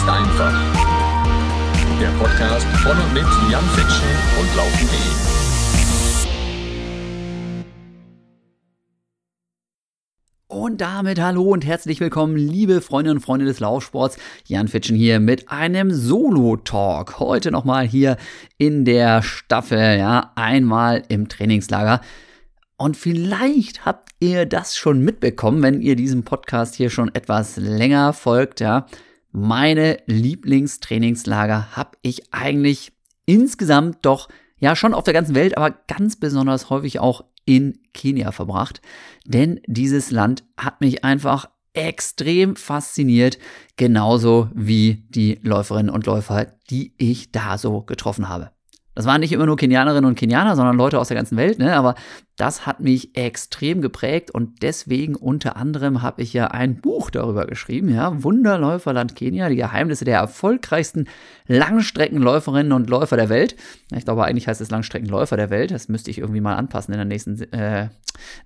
ist einfach. Der Podcast von und mit Jan Fitschen und Laufen.de. Und damit hallo und herzlich willkommen, liebe Freundinnen und Freunde des Laufsports. Jan Fitschen hier mit einem Solo-Talk. Heute nochmal hier in der Staffel, ja, einmal im Trainingslager. Und vielleicht habt ihr das schon mitbekommen, wenn ihr diesem Podcast hier schon etwas länger folgt, ja. Meine Lieblingstrainingslager habe ich eigentlich insgesamt doch ja schon auf der ganzen Welt, aber ganz besonders häufig auch in Kenia verbracht. Denn dieses Land hat mich einfach extrem fasziniert, genauso wie die Läuferinnen und Läufer, die ich da so getroffen habe. Das waren nicht immer nur Kenianerinnen und Kenianer, sondern Leute aus der ganzen Welt, ne? aber das hat mich extrem geprägt und deswegen unter anderem habe ich ja ein Buch darüber geschrieben, ja, Wunderläuferland Kenia, die Geheimnisse der erfolgreichsten Langstreckenläuferinnen und Läufer der Welt. Ich glaube, eigentlich heißt es Langstreckenläufer der Welt, das müsste ich irgendwie mal anpassen in der nächsten, äh,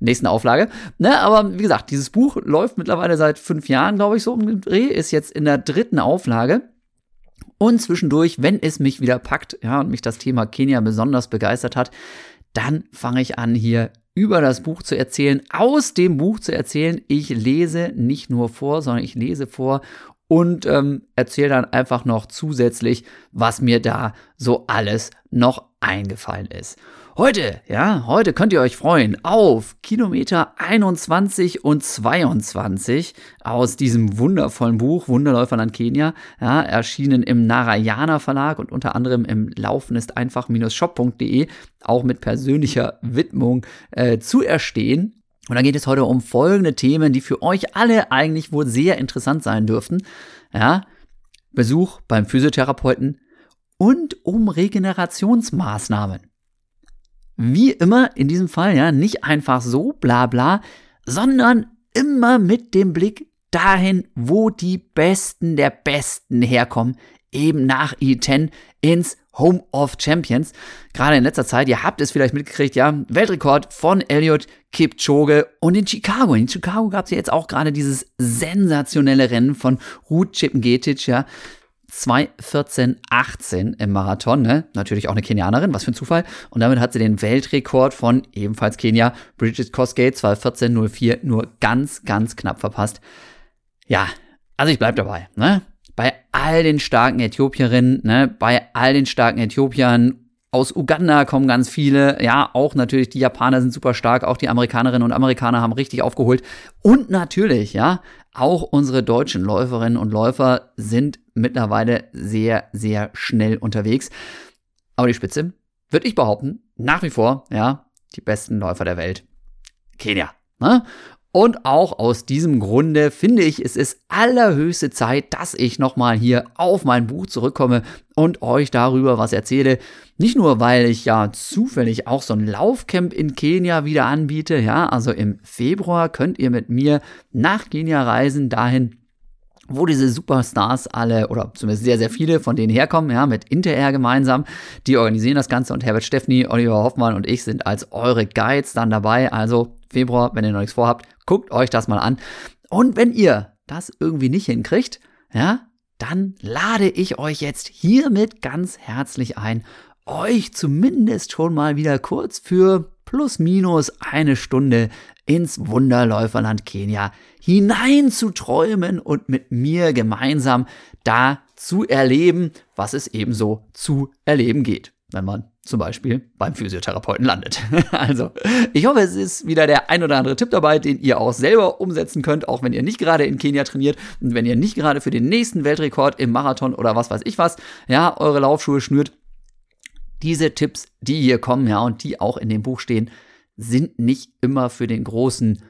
nächsten Auflage. Ne? Aber wie gesagt, dieses Buch läuft mittlerweile seit fünf Jahren, glaube ich, so den Dreh, ist jetzt in der dritten Auflage. Und zwischendurch, wenn es mich wieder packt, ja, und mich das Thema Kenia besonders begeistert hat, dann fange ich an, hier über das Buch zu erzählen, aus dem Buch zu erzählen. Ich lese nicht nur vor, sondern ich lese vor und ähm, erzähle dann einfach noch zusätzlich, was mir da so alles noch eingefallen ist. Heute, ja, heute könnt ihr euch freuen auf Kilometer 21 und 22 aus diesem wundervollen Buch Wunderläuferland Kenia, ja, erschienen im Narayana Verlag und unter anderem im Laufen ist einfach-shop.de, auch mit persönlicher Widmung äh, zu erstehen. Und da geht es heute um folgende Themen, die für euch alle eigentlich wohl sehr interessant sein dürften. Ja, Besuch beim Physiotherapeuten und um Regenerationsmaßnahmen. Wie immer in diesem Fall, ja, nicht einfach so bla bla, sondern immer mit dem Blick dahin, wo die Besten der Besten herkommen, eben nach E10 ins Home of Champions. Gerade in letzter Zeit, ihr habt es vielleicht mitgekriegt, ja, Weltrekord von Elliot Kipchoge und in Chicago. In Chicago gab es ja jetzt auch gerade dieses sensationelle Rennen von Ruth Chipngetic, ja. 2.14.18 im Marathon, ne? Natürlich auch eine Kenianerin, was für ein Zufall. Und damit hat sie den Weltrekord von ebenfalls Kenia, Bridget Kosgate, 2.14.04, nur ganz, ganz knapp verpasst. Ja, also ich bleib dabei, ne? Bei all den starken Äthiopierinnen, ne? Bei all den starken Äthiopiern aus Uganda kommen ganz viele. Ja, auch natürlich die Japaner sind super stark. Auch die Amerikanerinnen und Amerikaner haben richtig aufgeholt. Und natürlich, ja, auch unsere deutschen Läuferinnen und Läufer sind mittlerweile sehr, sehr schnell unterwegs. Aber die Spitze, würde ich behaupten, nach wie vor, ja, die besten Läufer der Welt. Kenia. Ne? Und auch aus diesem Grunde finde ich, es ist allerhöchste Zeit, dass ich nochmal hier auf mein Buch zurückkomme und euch darüber was erzähle. Nicht nur, weil ich ja zufällig auch so ein Laufcamp in Kenia wieder anbiete, ja, also im Februar könnt ihr mit mir nach Kenia reisen, dahin, wo diese Superstars alle oder zumindest sehr, sehr viele von denen herkommen, ja, mit Inter gemeinsam. Die organisieren das Ganze und Herbert Steffni, Oliver Hoffmann und ich sind als eure Guides dann dabei. Also Februar, wenn ihr noch nichts vorhabt, Guckt euch das mal an. Und wenn ihr das irgendwie nicht hinkriegt, ja, dann lade ich euch jetzt hiermit ganz herzlich ein, euch zumindest schon mal wieder kurz für plus minus eine Stunde ins Wunderläuferland Kenia hineinzuträumen und mit mir gemeinsam da zu erleben, was es ebenso zu erleben geht, wenn man zum Beispiel beim Physiotherapeuten landet. also, ich hoffe, es ist wieder der ein oder andere Tipp dabei, den ihr auch selber umsetzen könnt, auch wenn ihr nicht gerade in Kenia trainiert und wenn ihr nicht gerade für den nächsten Weltrekord im Marathon oder was weiß ich was, ja, eure Laufschuhe schnürt. Diese Tipps, die hier kommen, ja, und die auch in dem Buch stehen, sind nicht immer für den großen,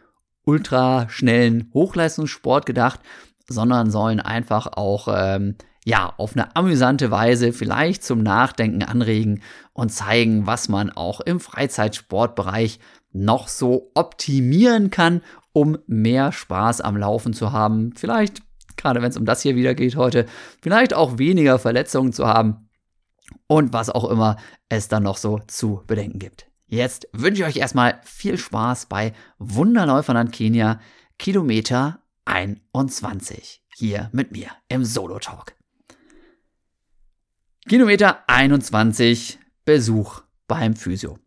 ultraschnellen Hochleistungssport gedacht, sondern sollen einfach auch ähm, ja, auf eine amüsante Weise vielleicht zum Nachdenken anregen und zeigen, was man auch im Freizeitsportbereich noch so optimieren kann, um mehr Spaß am Laufen zu haben. Vielleicht, gerade wenn es um das hier wieder geht heute, vielleicht auch weniger Verletzungen zu haben und was auch immer es dann noch so zu bedenken gibt. Jetzt wünsche ich euch erstmal viel Spaß bei Wunderläuferland Kenia, Kilometer 21. Hier mit mir im Solo Talk. Kilometer 21 Besuch beim Physio.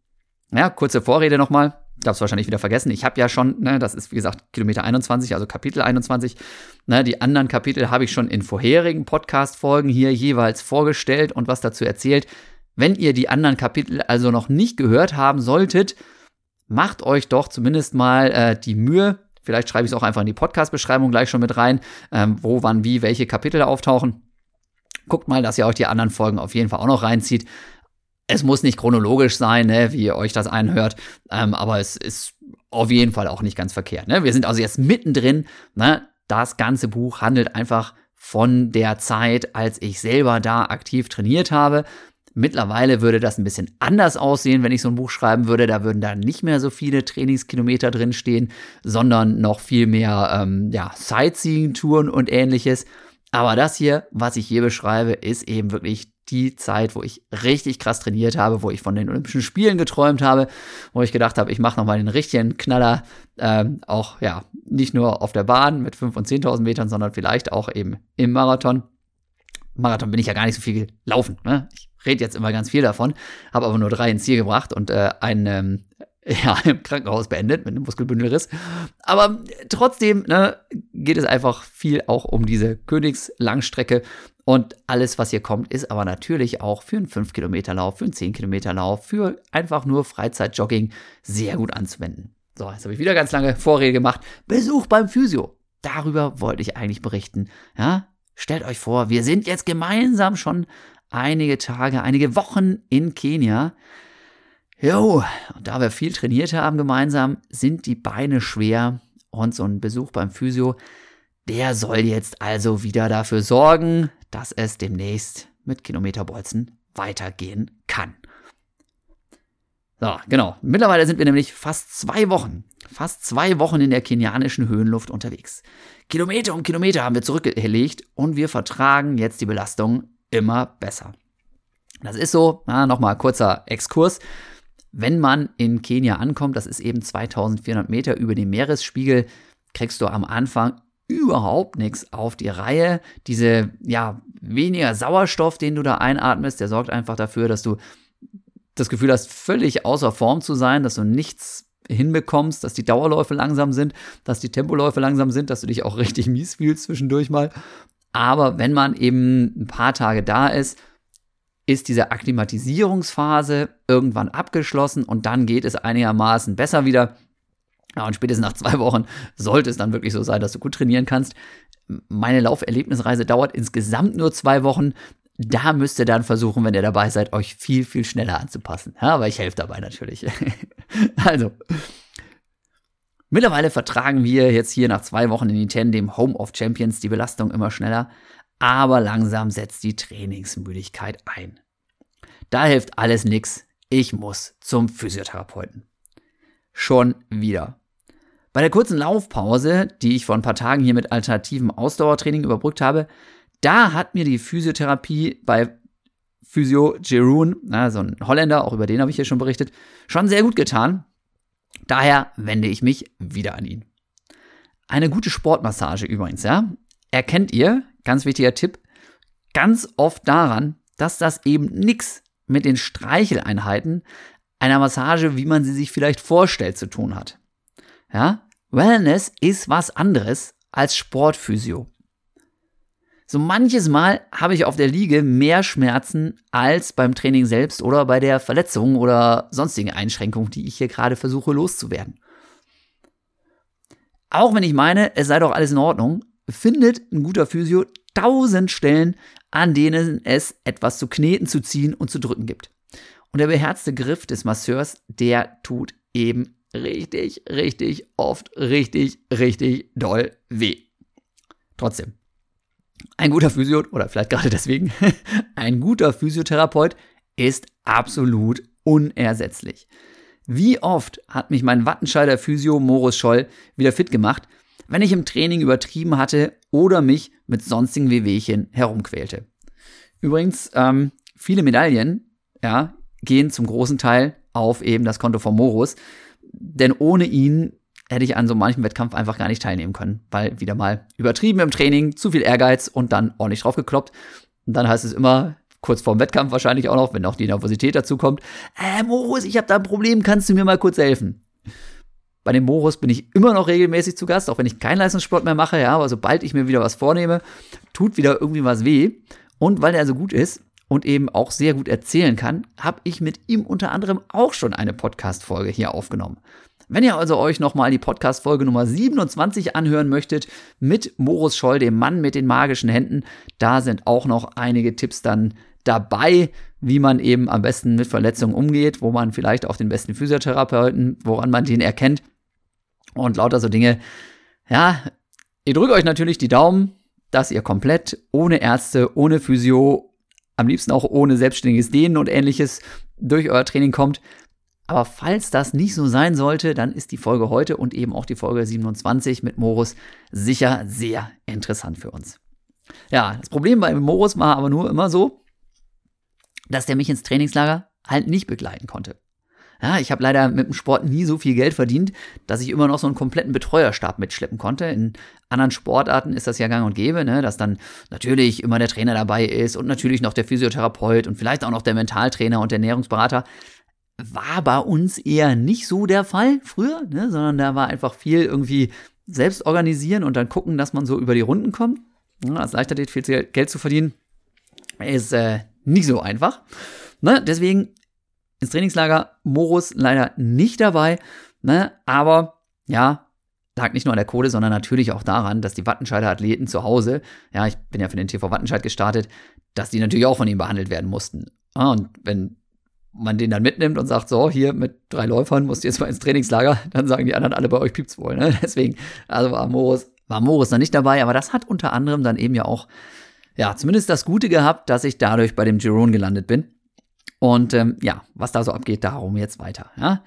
Ja, kurze Vorrede nochmal. Ich hab's wahrscheinlich wieder vergessen. Ich habe ja schon, ne, das ist wie gesagt Kilometer 21, also Kapitel 21. Ne, die anderen Kapitel habe ich schon in vorherigen Podcast-Folgen hier jeweils vorgestellt und was dazu erzählt. Wenn ihr die anderen Kapitel also noch nicht gehört haben solltet, macht euch doch zumindest mal äh, die Mühe. Vielleicht schreibe ich es auch einfach in die Podcast-Beschreibung gleich schon mit rein, ähm, wo, wann, wie, welche Kapitel auftauchen. Guckt mal, dass ihr euch die anderen Folgen auf jeden Fall auch noch reinzieht. Es muss nicht chronologisch sein, ne, wie ihr euch das einhört, ähm, aber es ist auf jeden Fall auch nicht ganz verkehrt. Ne? Wir sind also jetzt mittendrin. Ne? Das ganze Buch handelt einfach von der Zeit, als ich selber da aktiv trainiert habe. Mittlerweile würde das ein bisschen anders aussehen, wenn ich so ein Buch schreiben würde. Da würden da nicht mehr so viele Trainingskilometer drin stehen, sondern noch viel mehr ähm, ja, Sightseeing-Touren und ähnliches. Aber das hier, was ich hier beschreibe, ist eben wirklich die Zeit, wo ich richtig krass trainiert habe, wo ich von den Olympischen Spielen geträumt habe, wo ich gedacht habe, ich mache nochmal den richtigen Knaller, ähm, auch ja, nicht nur auf der Bahn mit 5.000 und 10.000 Metern, sondern vielleicht auch eben im Marathon. Marathon bin ich ja gar nicht so viel gelaufen. Ne? Ich rede jetzt immer ganz viel davon, habe aber nur drei ins Ziel gebracht und äh, ein ähm, ja, im Krankenhaus beendet mit einem Muskelbündelriss. Aber trotzdem ne, geht es einfach viel auch um diese Königslangstrecke. Und alles, was hier kommt, ist aber natürlich auch für einen 5-Kilometer-Lauf, für einen 10-Kilometer-Lauf, für einfach nur Freizeitjogging sehr gut anzuwenden. So, jetzt habe ich wieder ganz lange Vorrede gemacht. Besuch beim Physio. Darüber wollte ich eigentlich berichten. Ja, stellt euch vor, wir sind jetzt gemeinsam schon einige Tage, einige Wochen in Kenia. Jo, und da wir viel trainiert haben gemeinsam, sind die Beine schwer und so ein Besuch beim Physio, der soll jetzt also wieder dafür sorgen, dass es demnächst mit Kilometerbolzen weitergehen kann. So, genau. Mittlerweile sind wir nämlich fast zwei Wochen, fast zwei Wochen in der kenianischen Höhenluft unterwegs. Kilometer um Kilometer haben wir zurückgelegt und wir vertragen jetzt die Belastung immer besser. Das ist so, nochmal kurzer Exkurs. Wenn man in Kenia ankommt, das ist eben 2400 Meter über dem Meeresspiegel, kriegst du am Anfang überhaupt nichts auf die Reihe. Diese, ja, weniger Sauerstoff, den du da einatmest, der sorgt einfach dafür, dass du das Gefühl hast, völlig außer Form zu sein, dass du nichts hinbekommst, dass die Dauerläufe langsam sind, dass die Tempoläufe langsam sind, dass du dich auch richtig mies fühlst zwischendurch mal. Aber wenn man eben ein paar Tage da ist, ist diese Akklimatisierungsphase irgendwann abgeschlossen und dann geht es einigermaßen besser wieder. Ja, und spätestens nach zwei Wochen sollte es dann wirklich so sein, dass du gut trainieren kannst. Meine Lauferlebnisreise dauert insgesamt nur zwei Wochen. Da müsst ihr dann versuchen, wenn ihr dabei seid, euch viel, viel schneller anzupassen. Ja, aber ich helfe dabei natürlich. also, mittlerweile vertragen wir jetzt hier nach zwei Wochen in Iten, dem Home of Champions, die Belastung immer schneller aber langsam setzt die Trainingsmüdigkeit ein. Da hilft alles nix. Ich muss zum Physiotherapeuten. Schon wieder. Bei der kurzen Laufpause, die ich vor ein paar Tagen hier mit alternativem Ausdauertraining überbrückt habe, da hat mir die Physiotherapie bei Physio Jeroen, so ein Holländer, auch über den habe ich hier schon berichtet, schon sehr gut getan. Daher wende ich mich wieder an ihn. Eine gute Sportmassage übrigens, ja, erkennt ihr, ganz wichtiger Tipp, ganz oft daran, dass das eben nichts mit den Streicheleinheiten einer Massage, wie man sie sich vielleicht vorstellt, zu tun hat. Ja? Wellness ist was anderes als Sportphysio. So manches Mal habe ich auf der Liege mehr Schmerzen als beim Training selbst oder bei der Verletzung oder sonstigen Einschränkung, die ich hier gerade versuche loszuwerden. Auch wenn ich meine, es sei doch alles in Ordnung, findet ein guter Physio tausend Stellen, an denen es etwas zu kneten, zu ziehen und zu drücken gibt. Und der beherzte Griff des Masseurs, der tut eben richtig, richtig oft, richtig, richtig doll weh. Trotzdem, ein guter Physio, oder vielleicht gerade deswegen, ein guter Physiotherapeut ist absolut unersetzlich. Wie oft hat mich mein Wattenscheider Physio Morus Scholl wieder fit gemacht, wenn ich im Training übertrieben hatte oder mich mit sonstigen Wehwehchen herumquälte. Übrigens, ähm, viele Medaillen, ja, gehen zum großen Teil auf eben das Konto von Morus, denn ohne ihn hätte ich an so manchem Wettkampf einfach gar nicht teilnehmen können, weil wieder mal übertrieben im Training, zu viel Ehrgeiz und dann ordentlich drauf gekloppt. Und dann heißt es immer, kurz vorm Wettkampf wahrscheinlich auch noch, wenn auch die Nervosität dazu kommt. Äh, Morus, ich habe da ein Problem, kannst du mir mal kurz helfen? Bei dem Morus bin ich immer noch regelmäßig zu Gast, auch wenn ich keinen Leistungssport mehr mache, ja, aber sobald ich mir wieder was vornehme, tut wieder irgendwie was weh. Und weil er so gut ist und eben auch sehr gut erzählen kann, habe ich mit ihm unter anderem auch schon eine Podcast-Folge hier aufgenommen. Wenn ihr also euch nochmal die Podcast-Folge Nummer 27 anhören möchtet, mit Morus Scholl, dem Mann mit den magischen Händen, da sind auch noch einige Tipps dann dabei, wie man eben am besten mit Verletzungen umgeht, wo man vielleicht auch den besten Physiotherapeuten, woran man den erkennt und lauter so Dinge. Ja, ich drücke euch natürlich die Daumen, dass ihr komplett ohne Ärzte, ohne Physio, am liebsten auch ohne selbstständiges Dehnen und ähnliches durch euer Training kommt. Aber falls das nicht so sein sollte, dann ist die Folge heute und eben auch die Folge 27 mit Morus sicher sehr interessant für uns. Ja, das Problem bei Morus war aber nur immer so, dass der mich ins Trainingslager halt nicht begleiten konnte. Ja, ich habe leider mit dem Sport nie so viel Geld verdient, dass ich immer noch so einen kompletten Betreuerstab mitschleppen konnte. In anderen Sportarten ist das ja gang und gäbe, ne, dass dann natürlich immer der Trainer dabei ist und natürlich noch der Physiotherapeut und vielleicht auch noch der Mentaltrainer und der Ernährungsberater war bei uns eher nicht so der Fall früher, ne, sondern da war einfach viel irgendwie selbst organisieren und dann gucken, dass man so über die Runden kommt. Ja, als Leichtathlet viel Geld zu verdienen ist äh, nicht so einfach. Ne, deswegen ins Trainingslager Morus leider nicht dabei, ne, aber ja, lag nicht nur an der Kohle, sondern natürlich auch daran, dass die Wattenscheider Athleten zu Hause, ja, ich bin ja für den TV Wattenscheid gestartet, dass die natürlich auch von ihm behandelt werden mussten. Ah, und wenn man den dann mitnimmt und sagt, so, hier mit drei Läufern musst du jetzt mal ins Trainingslager, dann sagen die anderen alle bei euch piept's wohl. Ne? Deswegen, also war Morus, war Morus dann nicht dabei, aber das hat unter anderem dann eben ja auch, ja, zumindest das Gute gehabt, dass ich dadurch bei dem Girone gelandet bin. Und ähm, ja, was da so abgeht, darum jetzt weiter. Ja?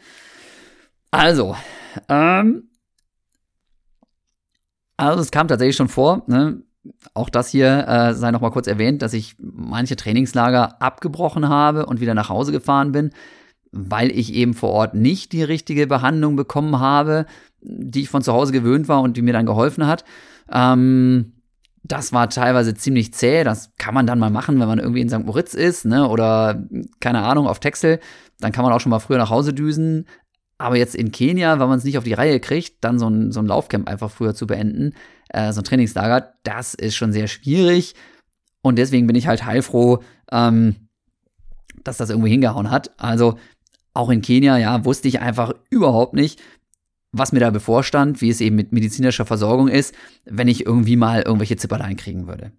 Also, ähm, also es kam tatsächlich schon vor, ne? auch das hier äh, sei noch mal kurz erwähnt, dass ich manche Trainingslager abgebrochen habe und wieder nach Hause gefahren bin, weil ich eben vor Ort nicht die richtige Behandlung bekommen habe, die ich von zu Hause gewöhnt war und die mir dann geholfen hat. Ähm, das war teilweise ziemlich zäh. Das kann man dann mal machen, wenn man irgendwie in St. Moritz ist, ne? Oder keine Ahnung, auf Texel. Dann kann man auch schon mal früher nach Hause düsen. Aber jetzt in Kenia, weil man es nicht auf die Reihe kriegt, dann so ein, so ein Laufcamp einfach früher zu beenden, äh, so ein Trainingslager, das ist schon sehr schwierig. Und deswegen bin ich halt heilfroh, ähm, dass das irgendwie hingehauen hat. Also auch in Kenia, ja, wusste ich einfach überhaupt nicht, was mir da bevorstand, wie es eben mit medizinischer Versorgung ist, wenn ich irgendwie mal irgendwelche Zipperlein kriegen würde.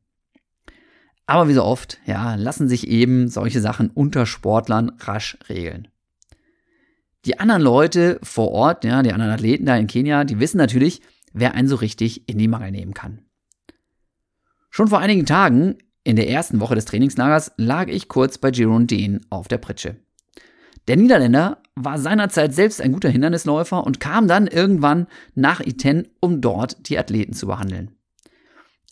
Aber wie so oft, ja, lassen sich eben solche Sachen unter Sportlern rasch regeln. Die anderen Leute vor Ort, ja, die anderen Athleten da in Kenia, die wissen natürlich, wer einen so richtig in die Mangel nehmen kann. Schon vor einigen Tagen, in der ersten Woche des Trainingslagers, lag ich kurz bei Jeroen Dehn auf der Pritsche. Der Niederländer war seinerzeit selbst ein guter Hindernisläufer und kam dann irgendwann nach Iten, um dort die Athleten zu behandeln.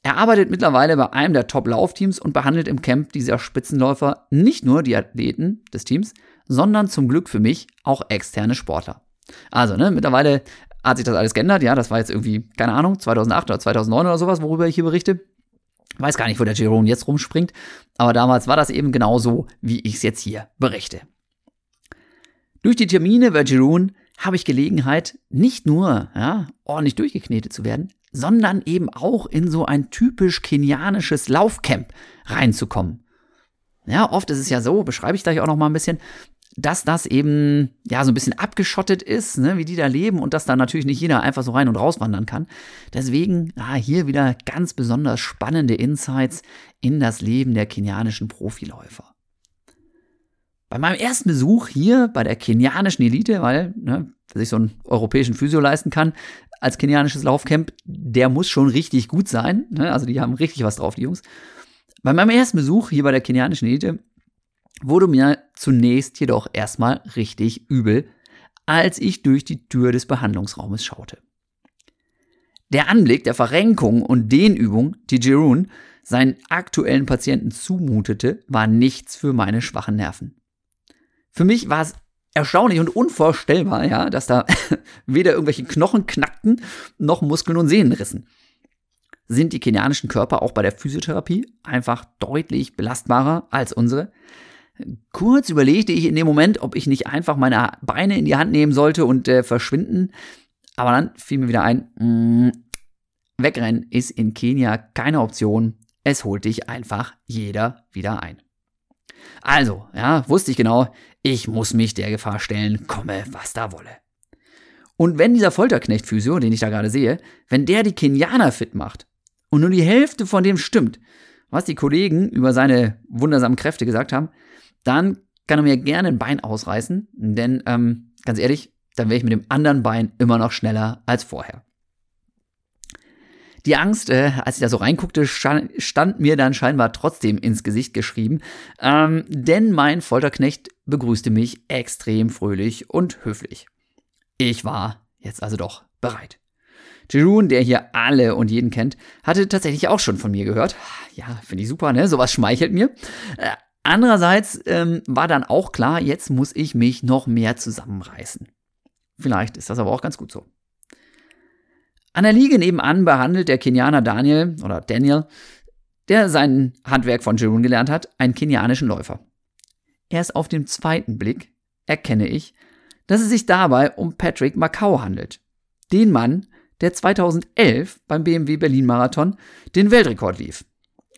Er arbeitet mittlerweile bei einem der Top-Laufteams und behandelt im Camp dieser Spitzenläufer nicht nur die Athleten des Teams, sondern zum Glück für mich auch externe Sportler. Also, ne, mittlerweile hat sich das alles geändert. Ja, das war jetzt irgendwie, keine Ahnung, 2008 oder 2009 oder sowas, worüber ich hier berichte. Ich weiß gar nicht, wo der Jerome jetzt rumspringt, aber damals war das eben genauso, wie ich es jetzt hier berichte. Durch die Termine bei Jerome habe ich Gelegenheit, nicht nur ja, ordentlich durchgeknetet zu werden, sondern eben auch in so ein typisch kenianisches Laufcamp reinzukommen. Ja, oft ist es ja so, beschreibe ich gleich auch noch mal ein bisschen, dass das eben ja so ein bisschen abgeschottet ist, ne, wie die da leben und dass da natürlich nicht jeder einfach so rein und rauswandern kann. Deswegen ah, hier wieder ganz besonders spannende Insights in das Leben der kenianischen Profiläufer. Bei meinem ersten Besuch hier bei der kenianischen Elite, weil ne, wer sich so einen europäischen Physio leisten kann als kenianisches Laufcamp, der muss schon richtig gut sein. Ne? Also die haben richtig was drauf, die Jungs. Bei meinem ersten Besuch hier bei der kenianischen Elite wurde mir zunächst jedoch erstmal richtig übel, als ich durch die Tür des Behandlungsraumes schaute. Der Anblick der Verrenkung und Dehnübung, die Jerun seinen aktuellen Patienten zumutete, war nichts für meine schwachen Nerven. Für mich war es erstaunlich und unvorstellbar, ja, dass da weder irgendwelche Knochen knackten, noch Muskeln und Sehnen rissen. sind die kenianischen Körper auch bei der Physiotherapie einfach deutlich belastbarer als unsere. Kurz überlegte ich in dem Moment, ob ich nicht einfach meine Beine in die Hand nehmen sollte und äh, verschwinden. Aber dann fiel mir wieder ein, mh, mm, wegrennen ist in Kenia keine Option. Es holt dich einfach jeder wieder ein. Also, ja, wusste ich genau, ich muss mich der Gefahr stellen, komme, was da wolle. Und wenn dieser Folterknecht-Physio, den ich da gerade sehe, wenn der die Kenianer fit macht und nur die Hälfte von dem stimmt, was die Kollegen über seine wundersamen Kräfte gesagt haben, dann kann er mir gerne ein Bein ausreißen, denn ähm, ganz ehrlich, dann wäre ich mit dem anderen Bein immer noch schneller als vorher. Die Angst, äh, als ich da so reinguckte, stand mir dann scheinbar trotzdem ins Gesicht geschrieben, ähm, denn mein Folterknecht begrüßte mich extrem fröhlich und höflich. Ich war jetzt also doch bereit. Jeroen, der hier alle und jeden kennt, hatte tatsächlich auch schon von mir gehört. Ja, finde ich super, ne? Sowas schmeichelt mir. Äh, andererseits ähm, war dann auch klar, jetzt muss ich mich noch mehr zusammenreißen. Vielleicht ist das aber auch ganz gut so. An der Liege nebenan behandelt der Kenianer Daniel oder Daniel, der sein Handwerk von Jeroen gelernt hat, einen kenianischen Läufer. Erst auf den zweiten Blick erkenne ich, dass es sich dabei um Patrick Macau handelt. Den Mann, der 2011 beim BMW Berlin Marathon den Weltrekord lief.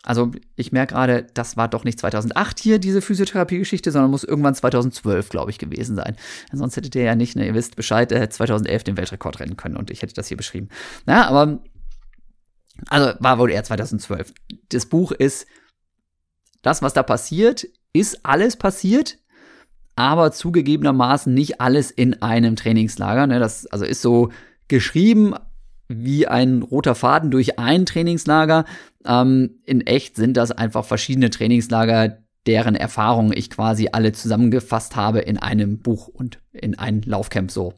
Also ich merke gerade, das war doch nicht 2008 hier, diese Physiotherapie-Geschichte, sondern muss irgendwann 2012, glaube ich, gewesen sein. Sonst hättet ihr ja nicht, ne, ihr wisst Bescheid, äh, 2011 den Weltrekord rennen können und ich hätte das hier beschrieben. Na, aber, also war wohl eher 2012. Das Buch ist, das, was da passiert, ist alles passiert, aber zugegebenermaßen nicht alles in einem Trainingslager. Ne? Das also ist so geschrieben, wie ein roter Faden durch ein Trainingslager. Ähm, in echt sind das einfach verschiedene Trainingslager, deren Erfahrungen ich quasi alle zusammengefasst habe in einem Buch und in ein Laufcamp so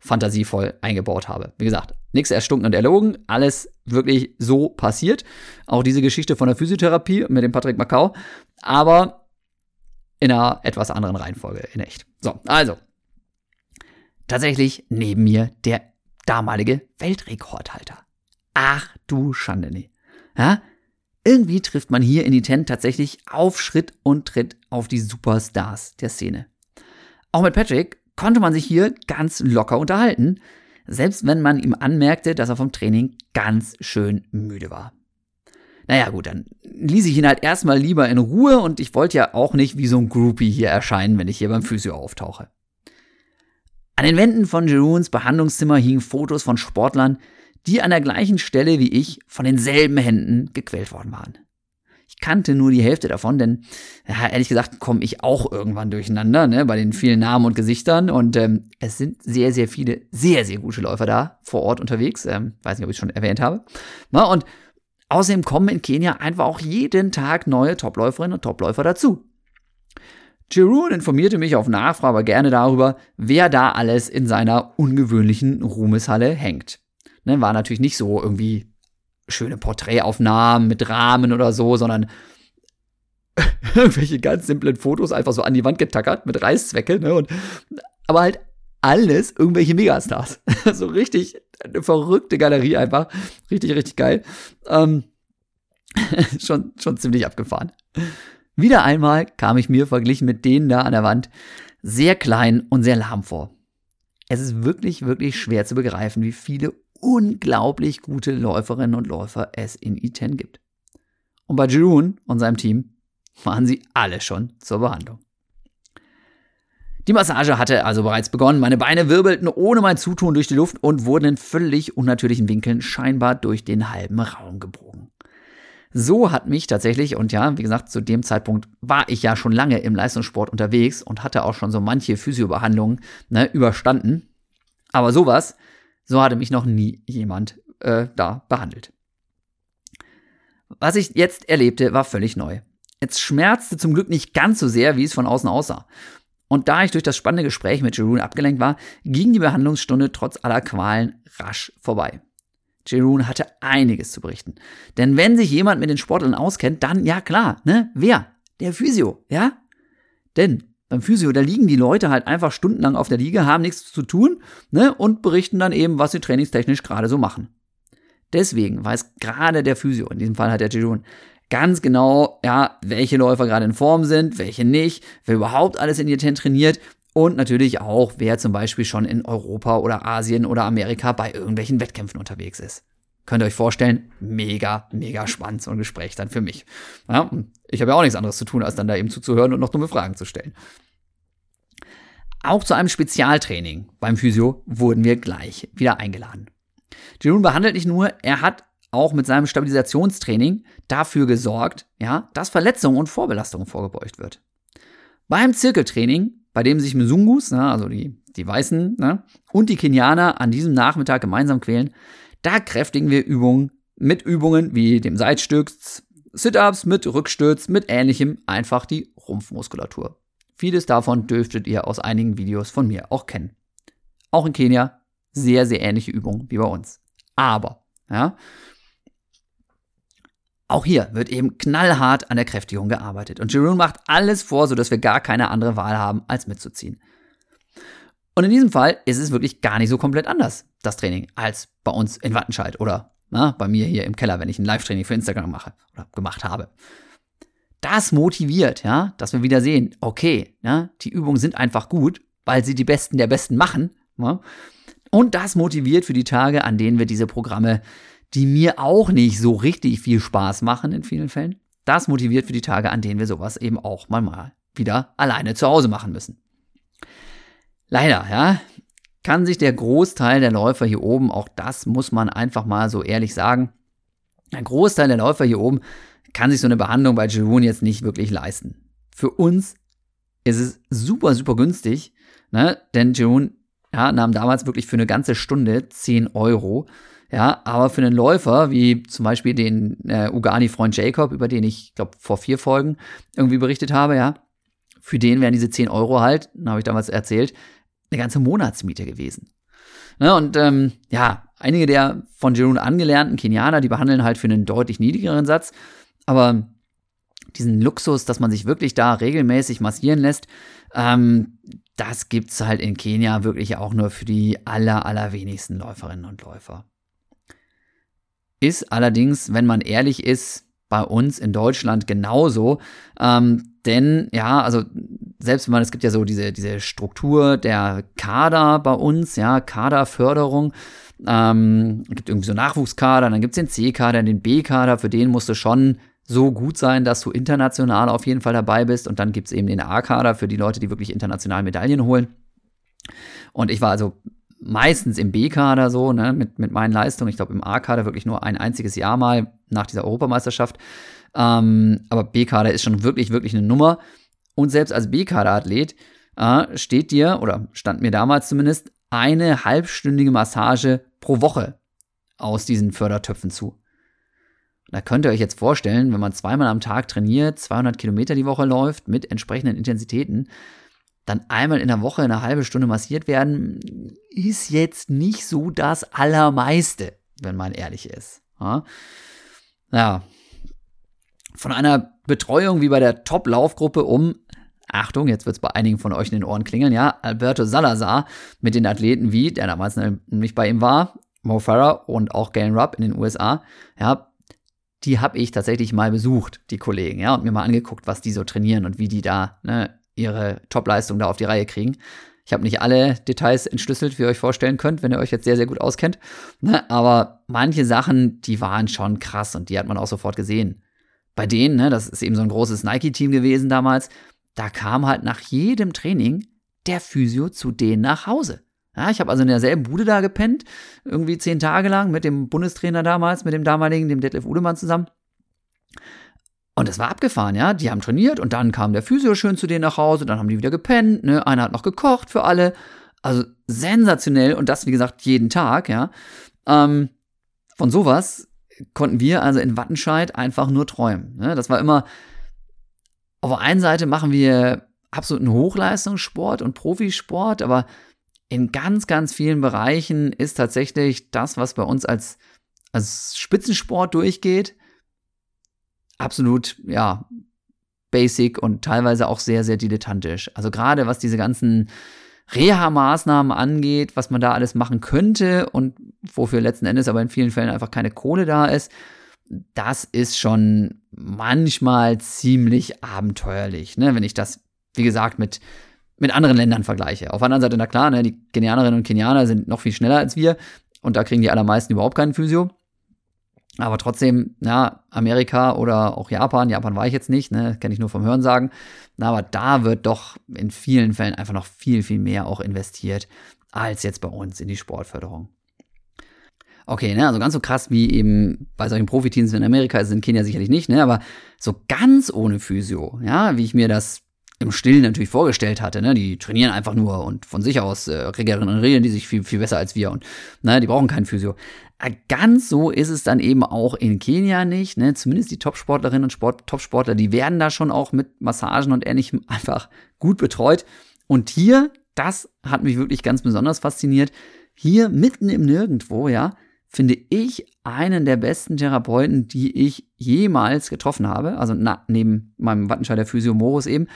fantasievoll eingebaut habe. Wie gesagt, nichts erstunken und erlogen, alles wirklich so passiert. Auch diese Geschichte von der Physiotherapie mit dem Patrick Macau, aber in einer etwas anderen Reihenfolge, in echt. So, also. Tatsächlich neben mir der damalige Weltrekordhalter. Ach du Schande, nee. Ja? Irgendwie trifft man hier in die Tent tatsächlich auf Schritt und Tritt auf die Superstars der Szene. Auch mit Patrick konnte man sich hier ganz locker unterhalten, selbst wenn man ihm anmerkte, dass er vom Training ganz schön müde war. Naja, gut, dann ließ ich ihn halt erstmal lieber in Ruhe und ich wollte ja auch nicht wie so ein Groupie hier erscheinen, wenn ich hier beim Physio auftauche. An den Wänden von Jeroens Behandlungszimmer hingen Fotos von Sportlern, die an der gleichen Stelle wie ich von denselben Händen gequält worden waren. Ich kannte nur die Hälfte davon, denn ja, ehrlich gesagt komme ich auch irgendwann durcheinander ne, bei den vielen Namen und Gesichtern und ähm, es sind sehr, sehr viele sehr, sehr gute Läufer da vor Ort unterwegs. Ähm, weiß nicht, ob ich es schon erwähnt habe. Na, und außerdem kommen in Kenia einfach auch jeden Tag neue Topläuferinnen und Topläufer dazu. Jeroen informierte mich auf Nachfrage gerne darüber, wer da alles in seiner ungewöhnlichen Ruhmeshalle hängt. Ne, war natürlich nicht so irgendwie schöne Porträtaufnahmen mit Rahmen oder so, sondern irgendwelche ganz simplen Fotos einfach so an die Wand getackert mit Reißzwecke, ne, und, aber halt alles irgendwelche Megastars. so richtig eine verrückte Galerie einfach. Richtig, richtig geil. Ähm, schon, schon ziemlich abgefahren. Wieder einmal kam ich mir verglichen mit denen da an der Wand sehr klein und sehr lahm vor. Es ist wirklich, wirklich schwer zu begreifen, wie viele unglaublich gute Läuferinnen und Läufer es in E10 gibt. Und bei Jeroen und seinem Team waren sie alle schon zur Behandlung. Die Massage hatte also bereits begonnen. Meine Beine wirbelten ohne mein Zutun durch die Luft und wurden in völlig unnatürlichen Winkeln scheinbar durch den halben Raum gebogen. So hat mich tatsächlich, und ja, wie gesagt, zu dem Zeitpunkt war ich ja schon lange im Leistungssport unterwegs und hatte auch schon so manche Physiobehandlungen ne, überstanden. Aber sowas, so hatte mich noch nie jemand äh, da behandelt. Was ich jetzt erlebte, war völlig neu. Es schmerzte zum Glück nicht ganz so sehr, wie es von außen aussah. Und da ich durch das spannende Gespräch mit Jeroen abgelenkt war, ging die Behandlungsstunde trotz aller Qualen rasch vorbei. Jeroen hatte einiges zu berichten. Denn wenn sich jemand mit den Sportlern auskennt, dann, ja klar, ne? Wer? Der Physio, ja? Denn beim Physio, da liegen die Leute halt einfach stundenlang auf der Liege, haben nichts zu tun, ne? Und berichten dann eben, was sie trainingstechnisch gerade so machen. Deswegen weiß gerade der Physio, in diesem Fall hat der Jerun, ganz genau, ja, welche Läufer gerade in Form sind, welche nicht, wer überhaupt alles in Intent trainiert und natürlich auch, wer zum Beispiel schon in Europa oder Asien oder Amerika bei irgendwelchen Wettkämpfen unterwegs ist. Könnt ihr euch vorstellen, mega, mega spannend so ein Gespräch dann für mich. Ja, ich habe ja auch nichts anderes zu tun, als dann da eben zuzuhören und noch dumme Fragen zu stellen. Auch zu einem Spezialtraining beim Physio wurden wir gleich wieder eingeladen. Jerome behandelt nicht nur, er hat auch mit seinem Stabilisationstraining dafür gesorgt, ja, dass Verletzungen und Vorbelastungen vorgebeugt wird. Beim Zirkeltraining, bei dem sich Mzungus, na, also die, die Weißen, na, und die Kenianer an diesem Nachmittag gemeinsam quälen, da kräftigen wir Übungen mit Übungen wie dem Seitstütz, Sit-ups mit Rückstütz, mit ähnlichem, einfach die Rumpfmuskulatur. Vieles davon dürftet ihr aus einigen Videos von mir auch kennen. Auch in Kenia sehr, sehr ähnliche Übungen wie bei uns. Aber, ja, auch hier wird eben knallhart an der Kräftigung gearbeitet. Und Jerome macht alles vor, sodass wir gar keine andere Wahl haben, als mitzuziehen. Und in diesem Fall ist es wirklich gar nicht so komplett anders, das Training, als bei uns in Wattenscheid oder na, bei mir hier im Keller, wenn ich ein Live-Training für Instagram mache oder gemacht habe. Das motiviert, ja, dass wir wieder sehen, okay, ja, die Übungen sind einfach gut, weil sie die Besten der Besten machen. Ja, und das motiviert für die Tage, an denen wir diese Programme die mir auch nicht so richtig viel Spaß machen in vielen Fällen. Das motiviert für die Tage, an denen wir sowas eben auch mal, mal wieder alleine zu Hause machen müssen. Leider, ja, kann sich der Großteil der Läufer hier oben, auch das muss man einfach mal so ehrlich sagen, ein Großteil der Läufer hier oben kann sich so eine Behandlung bei Jerome jetzt nicht wirklich leisten. Für uns ist es super, super günstig, ne? denn Jerome ja, nahm damals wirklich für eine ganze Stunde 10 Euro. Ja, aber für einen Läufer, wie zum Beispiel den äh, Ugani-Freund Jacob, über den ich, glaube, vor vier Folgen irgendwie berichtet habe, ja, für den wären diese 10 Euro halt, habe ich damals erzählt, eine ganze Monatsmiete gewesen. Ne, und ähm, ja, einige der von Jerome angelernten Kenianer, die behandeln halt für einen deutlich niedrigeren Satz, aber diesen Luxus, dass man sich wirklich da regelmäßig massieren lässt, ähm, das gibt's halt in Kenia wirklich auch nur für die aller, allerwenigsten Läuferinnen und Läufer. Ist allerdings, wenn man ehrlich ist, bei uns in Deutschland genauso. Ähm, denn ja, also selbst wenn man, es gibt ja so diese, diese Struktur der Kader bei uns, ja, Kaderförderung. Ähm, gibt irgendwie so Nachwuchskader, dann gibt es den C-Kader, den B-Kader, für den musst du schon so gut sein, dass du international auf jeden Fall dabei bist. Und dann gibt es eben den A-Kader für die Leute, die wirklich international Medaillen holen. Und ich war also meistens im B-Kader so, ne, mit, mit meinen Leistungen. Ich glaube, im A-Kader wirklich nur ein einziges Jahr mal nach dieser Europameisterschaft. Ähm, aber B-Kader ist schon wirklich, wirklich eine Nummer. Und selbst als B-Kader-Athlet äh, steht dir, oder stand mir damals zumindest, eine halbstündige Massage pro Woche aus diesen Fördertöpfen zu. Da könnt ihr euch jetzt vorstellen, wenn man zweimal am Tag trainiert, 200 Kilometer die Woche läuft mit entsprechenden Intensitäten, dann einmal in der Woche eine halbe Stunde massiert werden, ist jetzt nicht so das Allermeiste, wenn man ehrlich ist. Ja, von einer Betreuung wie bei der Top-Laufgruppe um, Achtung, jetzt wird es bei einigen von euch in den Ohren klingeln, ja, Alberto Salazar mit den Athleten wie, der damals nämlich bei ihm war, Mo Farah und auch Galen Rupp in den USA, ja, die habe ich tatsächlich mal besucht, die Kollegen, ja, und mir mal angeguckt, was die so trainieren und wie die da ne, ihre Topleistung da auf die Reihe kriegen. Ich habe nicht alle Details entschlüsselt, wie ihr euch vorstellen könnt, wenn ihr euch jetzt sehr, sehr gut auskennt. Ne? Aber manche Sachen, die waren schon krass und die hat man auch sofort gesehen. Bei denen, ne, das ist eben so ein großes Nike-Team gewesen damals, da kam halt nach jedem Training der Physio zu denen nach Hause. Ja, ich habe also in derselben Bude da gepennt, irgendwie zehn Tage lang mit dem Bundestrainer damals, mit dem damaligen, dem Detlef Udemann zusammen. Und es war abgefahren, ja. Die haben trainiert und dann kam der Physio schön zu denen nach Hause, dann haben die wieder gepennt, ne? Einer hat noch gekocht für alle. Also sensationell und das, wie gesagt, jeden Tag, ja. Ähm, von sowas konnten wir also in Wattenscheid einfach nur träumen. Ne? Das war immer, auf der einen Seite machen wir absoluten Hochleistungssport und Profisport, aber in ganz, ganz vielen Bereichen ist tatsächlich das, was bei uns als, als Spitzensport durchgeht, absolut, ja, basic und teilweise auch sehr, sehr dilettantisch. Also gerade was diese ganzen Reha-Maßnahmen angeht, was man da alles machen könnte und wofür letzten Endes aber in vielen Fällen einfach keine Kohle da ist, das ist schon manchmal ziemlich abenteuerlich, ne? wenn ich das, wie gesagt, mit, mit anderen Ländern vergleiche. Auf der anderen Seite, na klar, ne, die Kenianerinnen und Kenianer sind noch viel schneller als wir und da kriegen die allermeisten überhaupt keinen Physio. Aber trotzdem, ja, Amerika oder auch Japan, Japan war ich jetzt nicht, ne, kenne ich nur vom Hörensagen. Aber da wird doch in vielen Fällen einfach noch viel, viel mehr auch investiert als jetzt bei uns in die Sportförderung. Okay, ne, also ganz so krass wie eben bei solchen Profiteams in Amerika ist in Kenia sicherlich nicht, ne, aber so ganz ohne Physio, ja, wie ich mir das im Stillen natürlich vorgestellt hatte. Ne? Die trainieren einfach nur und von sich aus äh, regenerieren die sich viel, viel besser als wir und ne, die brauchen keinen Physio. Äh, ganz so ist es dann eben auch in Kenia nicht. Ne? Zumindest die Topsportlerinnen und Sport, Topsportler, die werden da schon auch mit Massagen und ähnlichem einfach gut betreut. Und hier, das hat mich wirklich ganz besonders fasziniert, hier mitten im Nirgendwo, ja, finde ich einen der besten Therapeuten, die ich jemals getroffen habe. Also na, neben meinem Wattenscheider Physio Morus eben.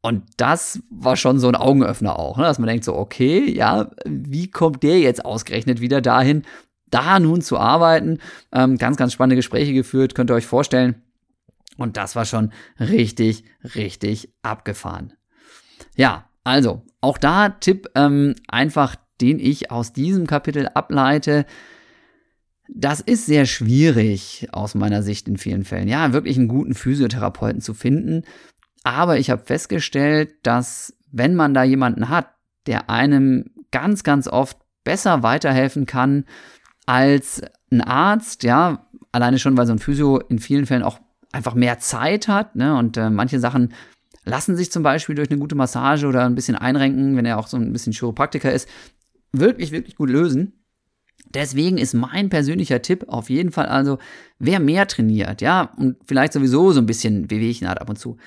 Und das war schon so ein Augenöffner auch, ne? dass man denkt so, okay, ja, wie kommt der jetzt ausgerechnet wieder dahin, da nun zu arbeiten? Ähm, ganz, ganz spannende Gespräche geführt, könnt ihr euch vorstellen. Und das war schon richtig, richtig abgefahren. Ja, also auch da Tipp ähm, einfach, den ich aus diesem Kapitel ableite. Das ist sehr schwierig aus meiner Sicht in vielen Fällen. Ja, wirklich einen guten Physiotherapeuten zu finden. Aber ich habe festgestellt, dass wenn man da jemanden hat, der einem ganz, ganz oft besser weiterhelfen kann als ein Arzt, ja, alleine schon, weil so ein Physio in vielen Fällen auch einfach mehr Zeit hat, ne, und äh, manche Sachen lassen sich zum Beispiel durch eine gute Massage oder ein bisschen einrenken, wenn er auch so ein bisschen Chiropraktiker ist, wirklich, wirklich gut lösen. Deswegen ist mein persönlicher Tipp auf jeden Fall also, wer mehr trainiert, ja, und vielleicht sowieso so ein bisschen Wehwehchen hat ab und zu,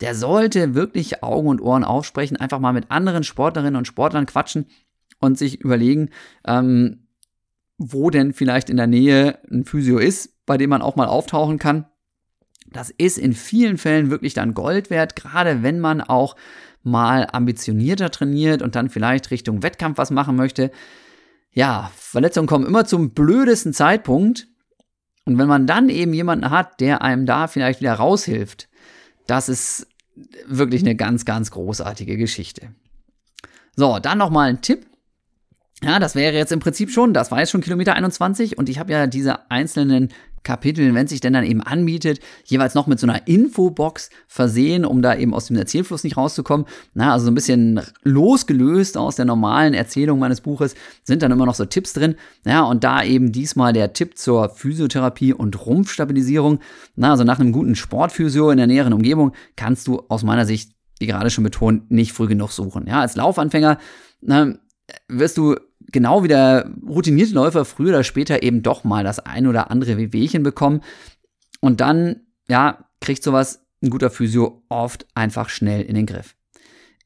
der sollte wirklich Augen und Ohren aufsprechen, einfach mal mit anderen Sportlerinnen und Sportlern quatschen und sich überlegen, ähm, wo denn vielleicht in der Nähe ein Physio ist, bei dem man auch mal auftauchen kann. Das ist in vielen Fällen wirklich dann Gold wert, gerade wenn man auch mal ambitionierter trainiert und dann vielleicht Richtung Wettkampf was machen möchte. Ja, Verletzungen kommen immer zum blödesten Zeitpunkt. Und wenn man dann eben jemanden hat, der einem da vielleicht wieder raushilft, das ist wirklich eine ganz, ganz großartige Geschichte. So, dann nochmal ein Tipp. Ja, das wäre jetzt im Prinzip schon, das war jetzt schon Kilometer 21 und ich habe ja diese einzelnen Kapitel, wenn sich denn dann eben anbietet, jeweils noch mit so einer Infobox versehen, um da eben aus dem Erzählfluss nicht rauszukommen. Na, also so ein bisschen losgelöst aus der normalen Erzählung meines Buches sind dann immer noch so Tipps drin. Ja, und da eben diesmal der Tipp zur Physiotherapie und Rumpfstabilisierung. Na, also nach einem guten Sportphysio in der näheren Umgebung kannst du aus meiner Sicht, wie gerade schon betont, nicht früh genug suchen. Ja, als Laufanfänger na, wirst du genau wie der routinierte Läufer früher oder später eben doch mal das ein oder andere Wehwehchen bekommen. Und dann, ja, kriegt sowas ein guter Physio oft einfach schnell in den Griff.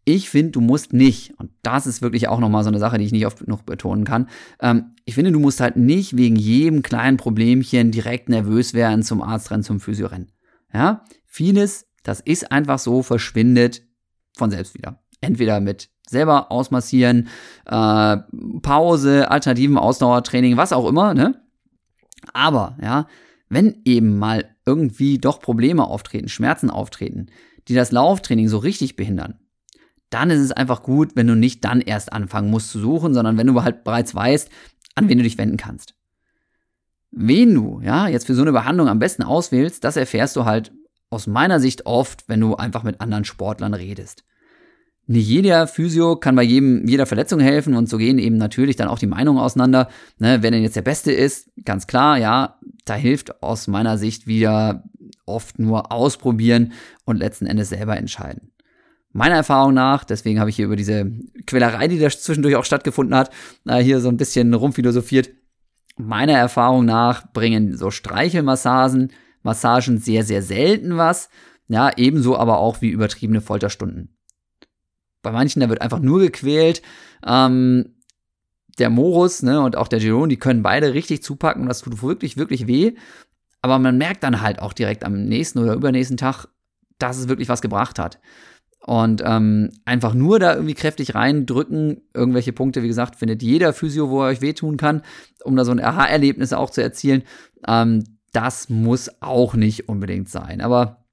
Ich finde, du musst nicht, und das ist wirklich auch nochmal so eine Sache, die ich nicht oft genug betonen kann, ähm, ich finde, du musst halt nicht wegen jedem kleinen Problemchen direkt nervös werden, zum Arzt rennen, zum Physio rennen. Ja, vieles, das ist einfach so, verschwindet von selbst wieder. Entweder mit selber ausmassieren, äh, Pause, alternativen Ausdauertraining, was auch immer, ne? Aber, ja, wenn eben mal irgendwie doch Probleme auftreten, Schmerzen auftreten, die das Lauftraining so richtig behindern, dann ist es einfach gut, wenn du nicht dann erst anfangen musst zu suchen, sondern wenn du halt bereits weißt, an wen du dich wenden kannst. Wen du, ja, jetzt für so eine Behandlung am besten auswählst, das erfährst du halt aus meiner Sicht oft, wenn du einfach mit anderen Sportlern redest nicht jeder Physio kann bei jedem, jeder Verletzung helfen und so gehen eben natürlich dann auch die Meinungen auseinander. Ne, wer denn jetzt der Beste ist, ganz klar, ja, da hilft aus meiner Sicht wieder oft nur ausprobieren und letzten Endes selber entscheiden. Meiner Erfahrung nach, deswegen habe ich hier über diese Quälerei, die da zwischendurch auch stattgefunden hat, hier so ein bisschen rumphilosophiert. Meiner Erfahrung nach bringen so Streichelmassagen, Massagen sehr, sehr selten was. Ja, ebenso aber auch wie übertriebene Folterstunden bei manchen, da wird einfach nur gequält. Ähm, der Morus ne, und auch der Giron, die können beide richtig zupacken das tut wirklich, wirklich weh. Aber man merkt dann halt auch direkt am nächsten oder übernächsten Tag, dass es wirklich was gebracht hat. Und ähm, einfach nur da irgendwie kräftig reindrücken, irgendwelche Punkte, wie gesagt, findet jeder Physio, wo er euch wehtun kann, um da so ein Aha-Erlebnis auch zu erzielen. Ähm, das muss auch nicht unbedingt sein. Aber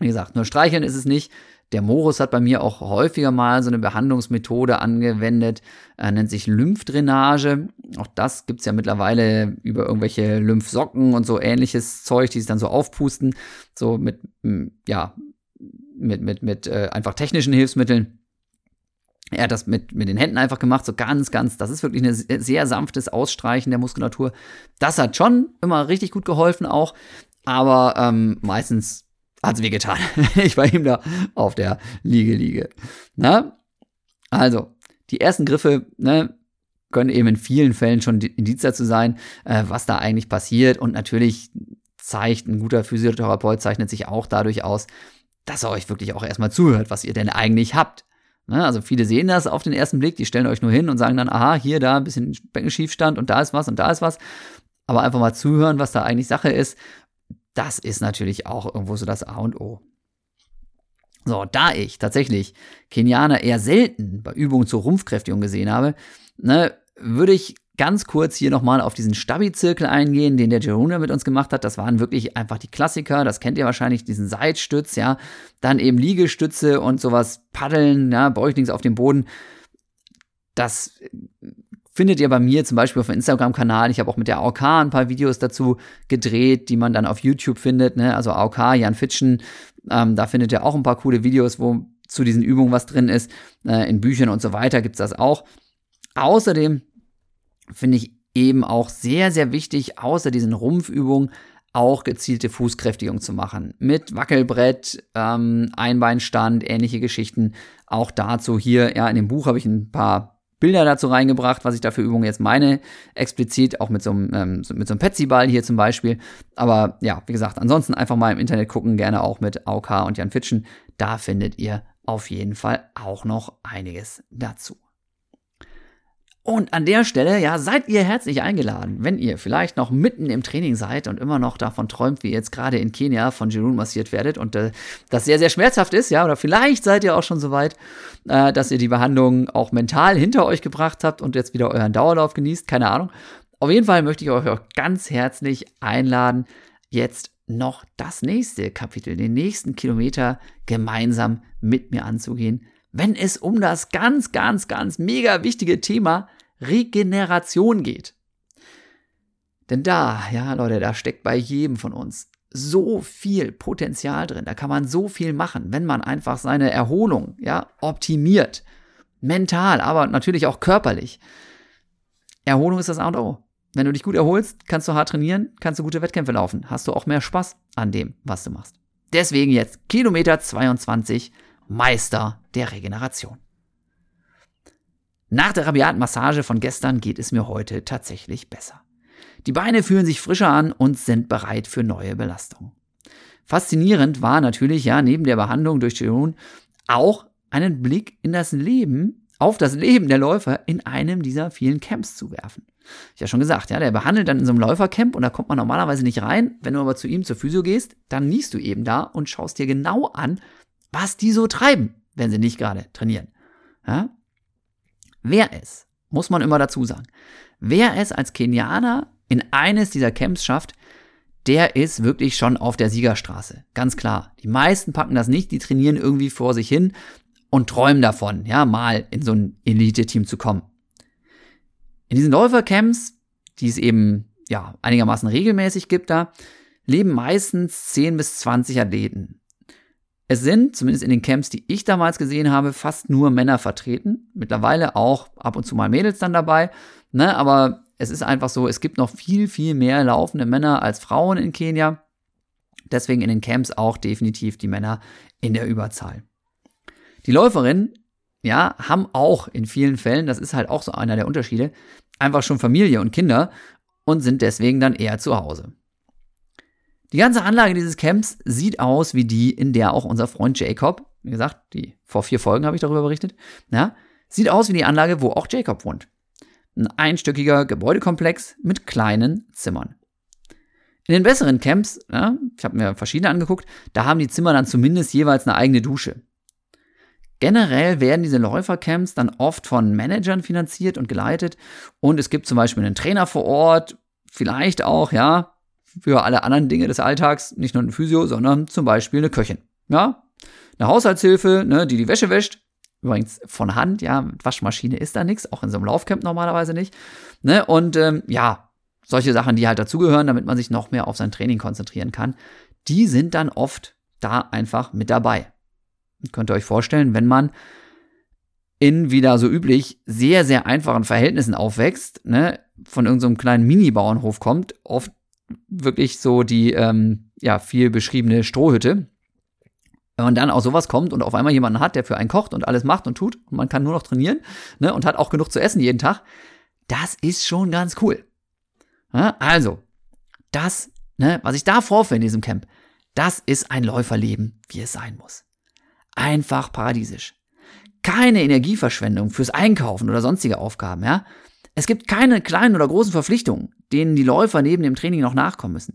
wie gesagt, nur streicheln ist es nicht. Der Morus hat bei mir auch häufiger mal so eine Behandlungsmethode angewendet, äh, nennt sich Lymphdrainage. Auch das gibt's ja mittlerweile über irgendwelche Lymphsocken und so ähnliches Zeug, die sich dann so aufpusten, so mit, ja, mit, mit, mit äh, einfach technischen Hilfsmitteln. Er hat das mit, mit den Händen einfach gemacht, so ganz, ganz, das ist wirklich ein sehr sanftes Ausstreichen der Muskulatur. Das hat schon immer richtig gut geholfen auch, aber ähm, meistens hat es wehgetan. ich war ihm da auf der Liege liege. Na? Also, die ersten Griffe ne, können eben in vielen Fällen schon Indiz dazu sein, äh, was da eigentlich passiert. Und natürlich zeigt ein guter Physiotherapeut, zeichnet sich auch dadurch aus, dass er euch wirklich auch erstmal zuhört, was ihr denn eigentlich habt. Ne? Also viele sehen das auf den ersten Blick, die stellen euch nur hin und sagen dann, aha, hier, da ein bisschen Beckenschiefstand und da ist was und da ist was. Aber einfach mal zuhören, was da eigentlich Sache ist, das ist natürlich auch irgendwo so das A und O. So, da ich tatsächlich Kenianer eher selten bei Übungen zur Rumpfkräftigung gesehen habe, ne, würde ich ganz kurz hier nochmal auf diesen Stabi-Zirkel eingehen, den der Jeruna mit uns gemacht hat. Das waren wirklich einfach die Klassiker. Das kennt ihr wahrscheinlich, diesen Seitstütz, ja. Dann eben Liegestütze und sowas, Paddeln, ja, bäuchlings auf dem Boden. Das findet ihr bei mir zum Beispiel auf dem Instagram-Kanal. Ich habe auch mit der AOK ein paar Videos dazu gedreht, die man dann auf YouTube findet. Ne? Also AOK, Jan Fitschen, ähm, da findet ihr auch ein paar coole Videos, wo zu diesen Übungen was drin ist. Äh, in Büchern und so weiter gibt's das auch. Außerdem finde ich eben auch sehr, sehr wichtig, außer diesen Rumpfübungen auch gezielte Fußkräftigung zu machen. Mit Wackelbrett, ähm, Einbeinstand, ähnliche Geschichten. Auch dazu hier, ja, in dem Buch habe ich ein paar Bilder dazu reingebracht, was ich da für Übungen jetzt meine, explizit, auch mit so einem, ähm, mit so einem Petsy-Ball hier zum Beispiel. Aber ja, wie gesagt, ansonsten einfach mal im Internet gucken, gerne auch mit AOK und Jan Fitschen. Da findet ihr auf jeden Fall auch noch einiges dazu. Und an der Stelle, ja, seid ihr herzlich eingeladen, wenn ihr vielleicht noch mitten im Training seid und immer noch davon träumt, wie ihr jetzt gerade in Kenia von Jerun massiert werdet und äh, das sehr, sehr schmerzhaft ist, ja, oder vielleicht seid ihr auch schon so weit, äh, dass ihr die Behandlung auch mental hinter euch gebracht habt und jetzt wieder euren Dauerlauf genießt, keine Ahnung. Auf jeden Fall möchte ich euch auch ganz herzlich einladen, jetzt noch das nächste Kapitel, den nächsten Kilometer gemeinsam mit mir anzugehen wenn es um das ganz, ganz, ganz mega wichtige Thema Regeneration geht. Denn da, ja, Leute, da steckt bei jedem von uns so viel Potenzial drin. Da kann man so viel machen, wenn man einfach seine Erholung, ja, optimiert. Mental, aber natürlich auch körperlich. Erholung ist das A und O. Wenn du dich gut erholst, kannst du hart trainieren, kannst du gute Wettkämpfe laufen, hast du auch mehr Spaß an dem, was du machst. Deswegen jetzt Kilometer 22 Meister der Regeneration. Nach der rabiaten Massage von gestern geht es mir heute tatsächlich besser. Die Beine fühlen sich frischer an und sind bereit für neue Belastungen. Faszinierend war natürlich ja neben der Behandlung durch Jerome auch einen Blick in das Leben, auf das Leben der Läufer in einem dieser vielen Camps zu werfen. Ich habe schon gesagt, ja, der behandelt dann in so einem Läufercamp und da kommt man normalerweise nicht rein. Wenn du aber zu ihm zur Physio gehst, dann liest du eben da und schaust dir genau an, was die so treiben, wenn sie nicht gerade trainieren. Ja? Wer es, muss man immer dazu sagen, wer es als Kenianer in eines dieser Camps schafft, der ist wirklich schon auf der Siegerstraße. Ganz klar. Die meisten packen das nicht, die trainieren irgendwie vor sich hin und träumen davon, ja, mal in so ein Elite-Team zu kommen. In diesen Läufercamps, die es eben, ja, einigermaßen regelmäßig gibt da, leben meistens 10 bis 20 Athleten. Es sind, zumindest in den Camps, die ich damals gesehen habe, fast nur Männer vertreten. Mittlerweile auch ab und zu mal Mädels dann dabei. Ne? Aber es ist einfach so, es gibt noch viel, viel mehr laufende Männer als Frauen in Kenia. Deswegen in den Camps auch definitiv die Männer in der Überzahl. Die Läuferinnen, ja, haben auch in vielen Fällen, das ist halt auch so einer der Unterschiede, einfach schon Familie und Kinder und sind deswegen dann eher zu Hause. Die ganze Anlage dieses Camps sieht aus wie die, in der auch unser Freund Jacob, wie gesagt, die vor vier Folgen habe ich darüber berichtet, ja, sieht aus wie die Anlage, wo auch Jacob wohnt. Ein einstöckiger Gebäudekomplex mit kleinen Zimmern. In den besseren Camps, ja, ich habe mir verschiedene angeguckt, da haben die Zimmer dann zumindest jeweils eine eigene Dusche. Generell werden diese Läufercamps dann oft von Managern finanziert und geleitet und es gibt zum Beispiel einen Trainer vor Ort, vielleicht auch, ja, für alle anderen Dinge des Alltags, nicht nur ein Physio, sondern zum Beispiel eine Köchin, ja, eine Haushaltshilfe, ne, die die Wäsche wäscht, übrigens von Hand, ja, mit Waschmaschine ist da nichts, auch in so einem Laufcamp normalerweise nicht, ne, und ähm, ja, solche Sachen, die halt dazugehören, damit man sich noch mehr auf sein Training konzentrieren kann, die sind dann oft da einfach mit dabei. Könnt ihr euch vorstellen, wenn man in wieder so üblich sehr, sehr einfachen Verhältnissen aufwächst, ne, von irgendeinem so kleinen Mini-Bauernhof kommt, oft wirklich so die ähm, ja, viel beschriebene Strohhütte. Wenn man dann auch sowas kommt und auf einmal jemanden hat, der für einen kocht und alles macht und tut und man kann nur noch trainieren ne, und hat auch genug zu essen jeden Tag, das ist schon ganz cool. Ja, also, das, ne, was ich da vorfinde in diesem Camp, das ist ein Läuferleben, wie es sein muss. Einfach paradiesisch. Keine Energieverschwendung fürs Einkaufen oder sonstige Aufgaben, ja. Es gibt keine kleinen oder großen Verpflichtungen, denen die Läufer neben dem Training noch nachkommen müssen.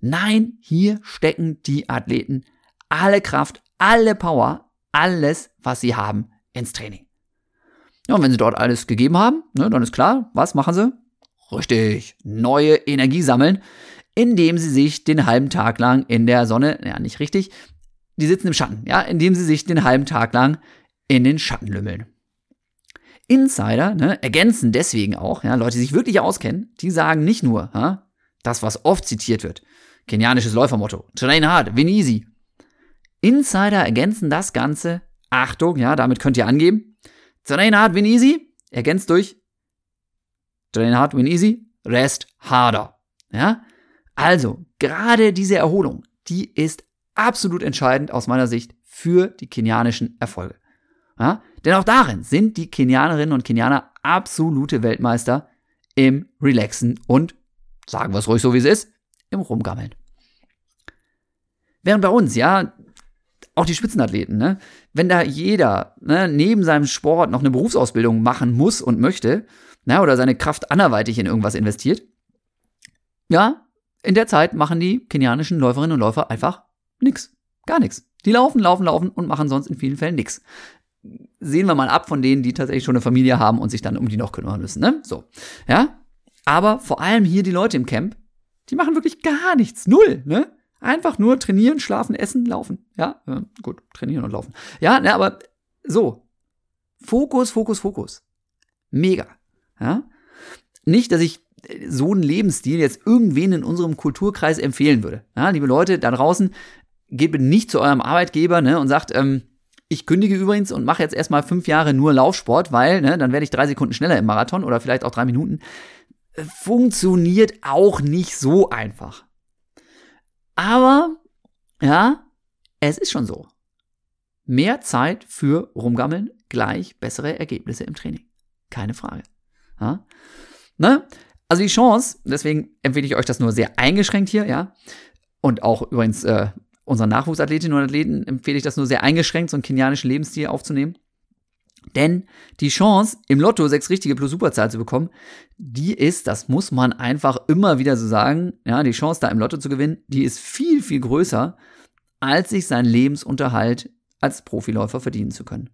Nein, hier stecken die Athleten alle Kraft, alle Power, alles, was sie haben, ins Training. Ja, und wenn sie dort alles gegeben haben, ne, dann ist klar, was machen sie? Richtig, neue Energie sammeln, indem sie sich den halben Tag lang in der Sonne, ja, nicht richtig, die sitzen im Schatten, ja, indem sie sich den halben Tag lang in den Schatten lümmeln. Insider ne, ergänzen deswegen auch, ja, Leute, die sich wirklich auskennen, die sagen nicht nur, ja, das, was oft zitiert wird, kenianisches Läufermotto, train hard, win easy. Insider ergänzen das Ganze, Achtung, ja, damit könnt ihr angeben, train hard, win easy, ergänzt durch train hard, win easy, rest harder. Ja, also, gerade diese Erholung, die ist absolut entscheidend aus meiner Sicht für die kenianischen Erfolge. Ja? Denn auch darin sind die Kenianerinnen und Kenianer absolute Weltmeister im Relaxen und, sagen wir es ruhig so wie es ist, im Rumgammeln. Während bei uns, ja, auch die Spitzenathleten, ne, wenn da jeder ne, neben seinem Sport noch eine Berufsausbildung machen muss und möchte, na, oder seine Kraft anderweitig in irgendwas investiert, ja, in der Zeit machen die kenianischen Läuferinnen und Läufer einfach nix. Gar nichts. Die laufen, laufen, laufen und machen sonst in vielen Fällen nichts. Sehen wir mal ab von denen, die tatsächlich schon eine Familie haben und sich dann um die noch kümmern müssen, ne? So. Ja? Aber vor allem hier die Leute im Camp, die machen wirklich gar nichts. Null, ne? Einfach nur trainieren, schlafen, essen, laufen. Ja, gut, trainieren und laufen. Ja, ne, aber so. Fokus, Fokus, Fokus. Mega. Ja? Nicht, dass ich so einen Lebensstil jetzt irgendwen in unserem Kulturkreis empfehlen würde. Ja, liebe Leute da draußen, geht nicht zu eurem Arbeitgeber ne, und sagt, ähm, ich kündige übrigens und mache jetzt erstmal fünf Jahre nur Laufsport, weil ne, dann werde ich drei Sekunden schneller im Marathon oder vielleicht auch drei Minuten. Funktioniert auch nicht so einfach. Aber, ja, es ist schon so. Mehr Zeit für Rumgammeln gleich bessere Ergebnisse im Training. Keine Frage. Ja? Ne? Also die Chance, deswegen empfehle ich euch das nur sehr eingeschränkt hier, ja. Und auch übrigens äh, unseren Nachwuchsathletinnen und Athleten empfehle ich das nur sehr eingeschränkt, so einen kenianischen Lebensstil aufzunehmen. Denn die Chance, im Lotto sechs richtige plus Superzahl zu bekommen, die ist, das muss man einfach immer wieder so sagen, ja, die Chance da im Lotto zu gewinnen, die ist viel, viel größer, als sich seinen Lebensunterhalt als Profiläufer verdienen zu können.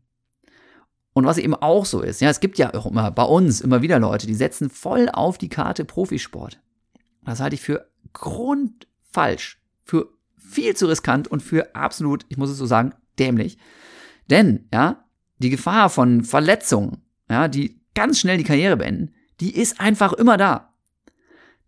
Und was eben auch so ist, ja, es gibt ja auch immer bei uns immer wieder Leute, die setzen voll auf die Karte Profisport. Das halte ich für grundfalsch, für viel zu riskant und für absolut, ich muss es so sagen, dämlich. Denn, ja, die Gefahr von Verletzungen, ja, die ganz schnell die Karriere beenden, die ist einfach immer da.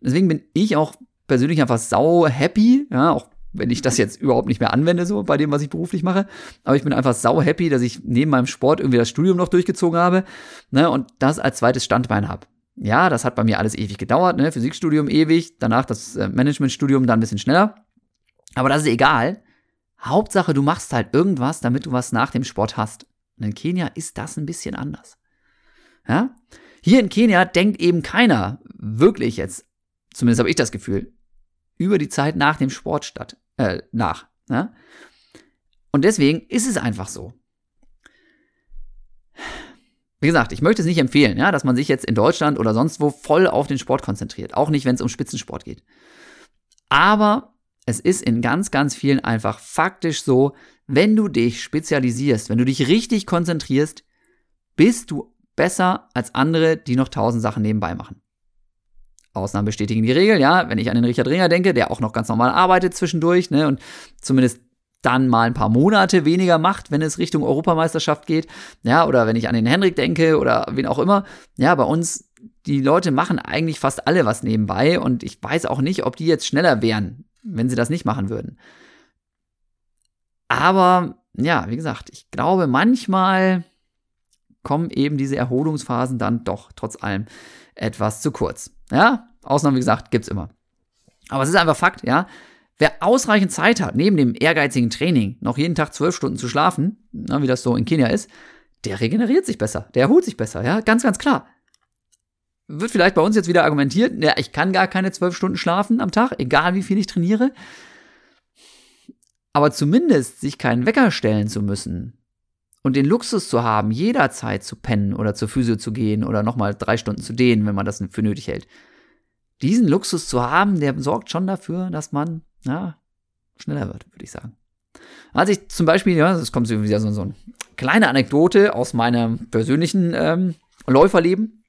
Deswegen bin ich auch persönlich einfach sau happy, ja, auch wenn ich das jetzt überhaupt nicht mehr anwende, so bei dem, was ich beruflich mache. Aber ich bin einfach sau happy, dass ich neben meinem Sport irgendwie das Studium noch durchgezogen habe ne, und das als zweites Standbein habe. Ja, das hat bei mir alles ewig gedauert, ne? Physikstudium ewig, danach das äh, Managementstudium dann ein bisschen schneller. Aber das ist egal. Hauptsache, du machst halt irgendwas, damit du was nach dem Sport hast. Und in Kenia ist das ein bisschen anders. Ja? Hier in Kenia denkt eben keiner wirklich jetzt, zumindest habe ich das Gefühl, über die Zeit nach dem Sport statt äh, nach. Ja? Und deswegen ist es einfach so. Wie gesagt, ich möchte es nicht empfehlen, ja, dass man sich jetzt in Deutschland oder sonst wo voll auf den Sport konzentriert. Auch nicht, wenn es um Spitzensport geht. Aber es ist in ganz, ganz vielen einfach faktisch so, wenn du dich spezialisierst, wenn du dich richtig konzentrierst, bist du besser als andere, die noch tausend Sachen nebenbei machen. Ausnahmen bestätigen die Regel, ja. Wenn ich an den Richard Ringer denke, der auch noch ganz normal arbeitet zwischendurch, ne, und zumindest dann mal ein paar Monate weniger macht, wenn es Richtung Europameisterschaft geht, ja, oder wenn ich an den Henrik denke oder wen auch immer, ja, bei uns, die Leute machen eigentlich fast alle was nebenbei und ich weiß auch nicht, ob die jetzt schneller wären, wenn sie das nicht machen würden. Aber, ja, wie gesagt, ich glaube, manchmal kommen eben diese Erholungsphasen dann doch trotz allem etwas zu kurz. Ja, Ausnahmen, wie gesagt, gibt's immer. Aber es ist einfach Fakt, ja. Wer ausreichend Zeit hat, neben dem ehrgeizigen Training noch jeden Tag zwölf Stunden zu schlafen, na, wie das so in Kenia ist, der regeneriert sich besser, der erholt sich besser, ja, ganz, ganz klar. Wird vielleicht bei uns jetzt wieder argumentiert, ja, ich kann gar keine zwölf Stunden schlafen am Tag, egal wie viel ich trainiere. Aber zumindest sich keinen Wecker stellen zu müssen und den Luxus zu haben, jederzeit zu pennen oder zur Physio zu gehen oder nochmal drei Stunden zu dehnen, wenn man das für nötig hält. Diesen Luxus zu haben, der sorgt schon dafür, dass man ja, schneller wird, würde ich sagen. Als ich zum Beispiel, ja, das kommt wieder so, so eine kleine Anekdote aus meinem persönlichen ähm, Läuferleben.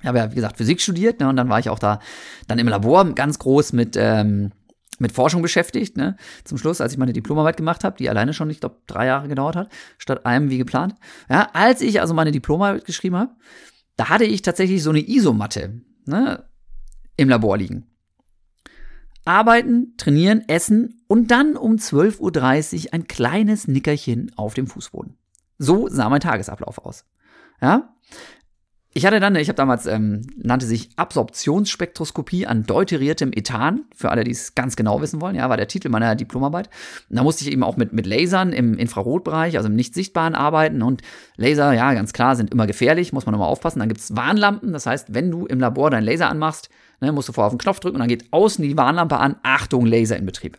Ich habe ja, wie gesagt, Physik studiert, ne, und dann war ich auch da dann im Labor ganz groß mit ähm, mit Forschung beschäftigt, ne? Zum Schluss, als ich meine Diplomarbeit gemacht habe, die alleine schon, ich glaube, drei Jahre gedauert hat, statt einem wie geplant. Ja, als ich also meine Diplomarbeit geschrieben habe, da hatte ich tatsächlich so eine Isomatte ne, im Labor liegen. Arbeiten, trainieren, essen und dann um 12.30 Uhr ein kleines Nickerchen auf dem Fußboden. So sah mein Tagesablauf aus. Ja? Ich hatte dann, ich habe damals, ähm, nannte sich Absorptionsspektroskopie an deuteriertem Ethan, für alle, die es ganz genau wissen wollen, ja, war der Titel meiner Diplomarbeit. Und da musste ich eben auch mit, mit Lasern im Infrarotbereich, also im nicht sichtbaren arbeiten und Laser, ja, ganz klar, sind immer gefährlich, muss man immer aufpassen. Dann gibt's Warnlampen, das heißt, wenn du im Labor deinen Laser anmachst, ne, musst du vorher auf den Knopf drücken und dann geht außen die Warnlampe an, Achtung, Laser in Betrieb.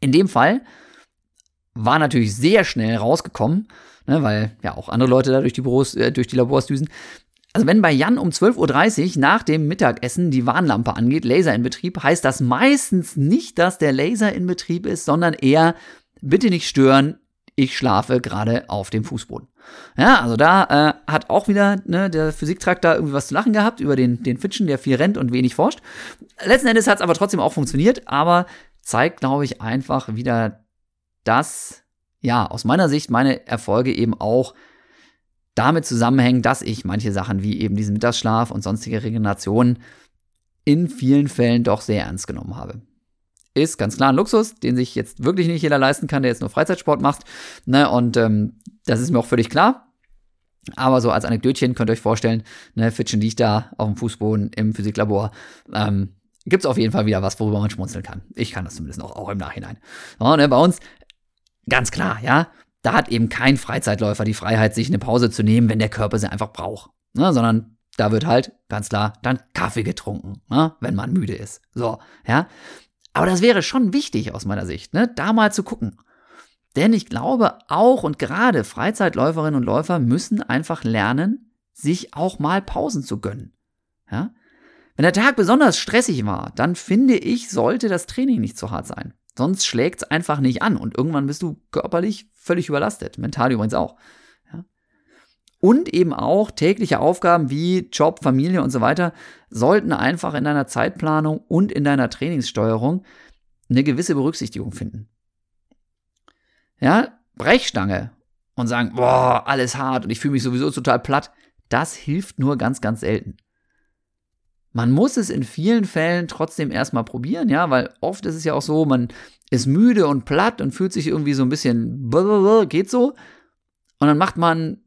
In dem Fall war natürlich sehr schnell rausgekommen, ne, weil ja auch andere Leute da durch die Büros, äh, durch die Labors düsen. Also wenn bei Jan um 12.30 Uhr nach dem Mittagessen die Warnlampe angeht, Laser in Betrieb, heißt das meistens nicht, dass der Laser in Betrieb ist, sondern eher, bitte nicht stören, ich schlafe gerade auf dem Fußboden. Ja, also da äh, hat auch wieder ne, der Physiktrakt da irgendwie was zu lachen gehabt über den, den Fitschen, der viel rennt und wenig forscht. Letzten Endes hat es aber trotzdem auch funktioniert, aber zeigt, glaube ich, einfach wieder, dass ja, aus meiner Sicht meine Erfolge eben auch damit zusammenhängen, dass ich manche Sachen wie eben diesen Mittagsschlaf und sonstige Regeneration in vielen Fällen doch sehr ernst genommen habe. Ist ganz klar ein Luxus, den sich jetzt wirklich nicht jeder leisten kann, der jetzt nur Freizeitsport macht. Ne, und ähm, das ist mir auch völlig klar. Aber so als Anekdötchen könnt ihr euch vorstellen, ne, Fitchen liegt da auf dem Fußboden im Physiklabor. Ähm, Gibt es auf jeden Fall wieder was, worüber man schmunzeln kann. Ich kann das zumindest auch, auch im Nachhinein. So, ne, bei uns Ganz klar, ja. Da hat eben kein Freizeitläufer die Freiheit, sich eine Pause zu nehmen, wenn der Körper sie einfach braucht. Ne? Sondern da wird halt, ganz klar, dann Kaffee getrunken, ne? wenn man müde ist. So, ja. Aber das wäre schon wichtig aus meiner Sicht, ne? da mal zu gucken. Denn ich glaube, auch und gerade Freizeitläuferinnen und Läufer müssen einfach lernen, sich auch mal Pausen zu gönnen. Ja? Wenn der Tag besonders stressig war, dann finde ich, sollte das Training nicht zu hart sein. Sonst schlägt es einfach nicht an und irgendwann bist du körperlich völlig überlastet, mental übrigens auch. Ja. Und eben auch tägliche Aufgaben wie Job, Familie und so weiter sollten einfach in deiner Zeitplanung und in deiner Trainingssteuerung eine gewisse Berücksichtigung finden. Ja, Brechstange und sagen, boah, alles hart und ich fühle mich sowieso total platt, das hilft nur ganz, ganz selten. Man muss es in vielen Fällen trotzdem erstmal probieren, ja, weil oft ist es ja auch so, man ist müde und platt und fühlt sich irgendwie so ein bisschen, geht so. Und dann macht man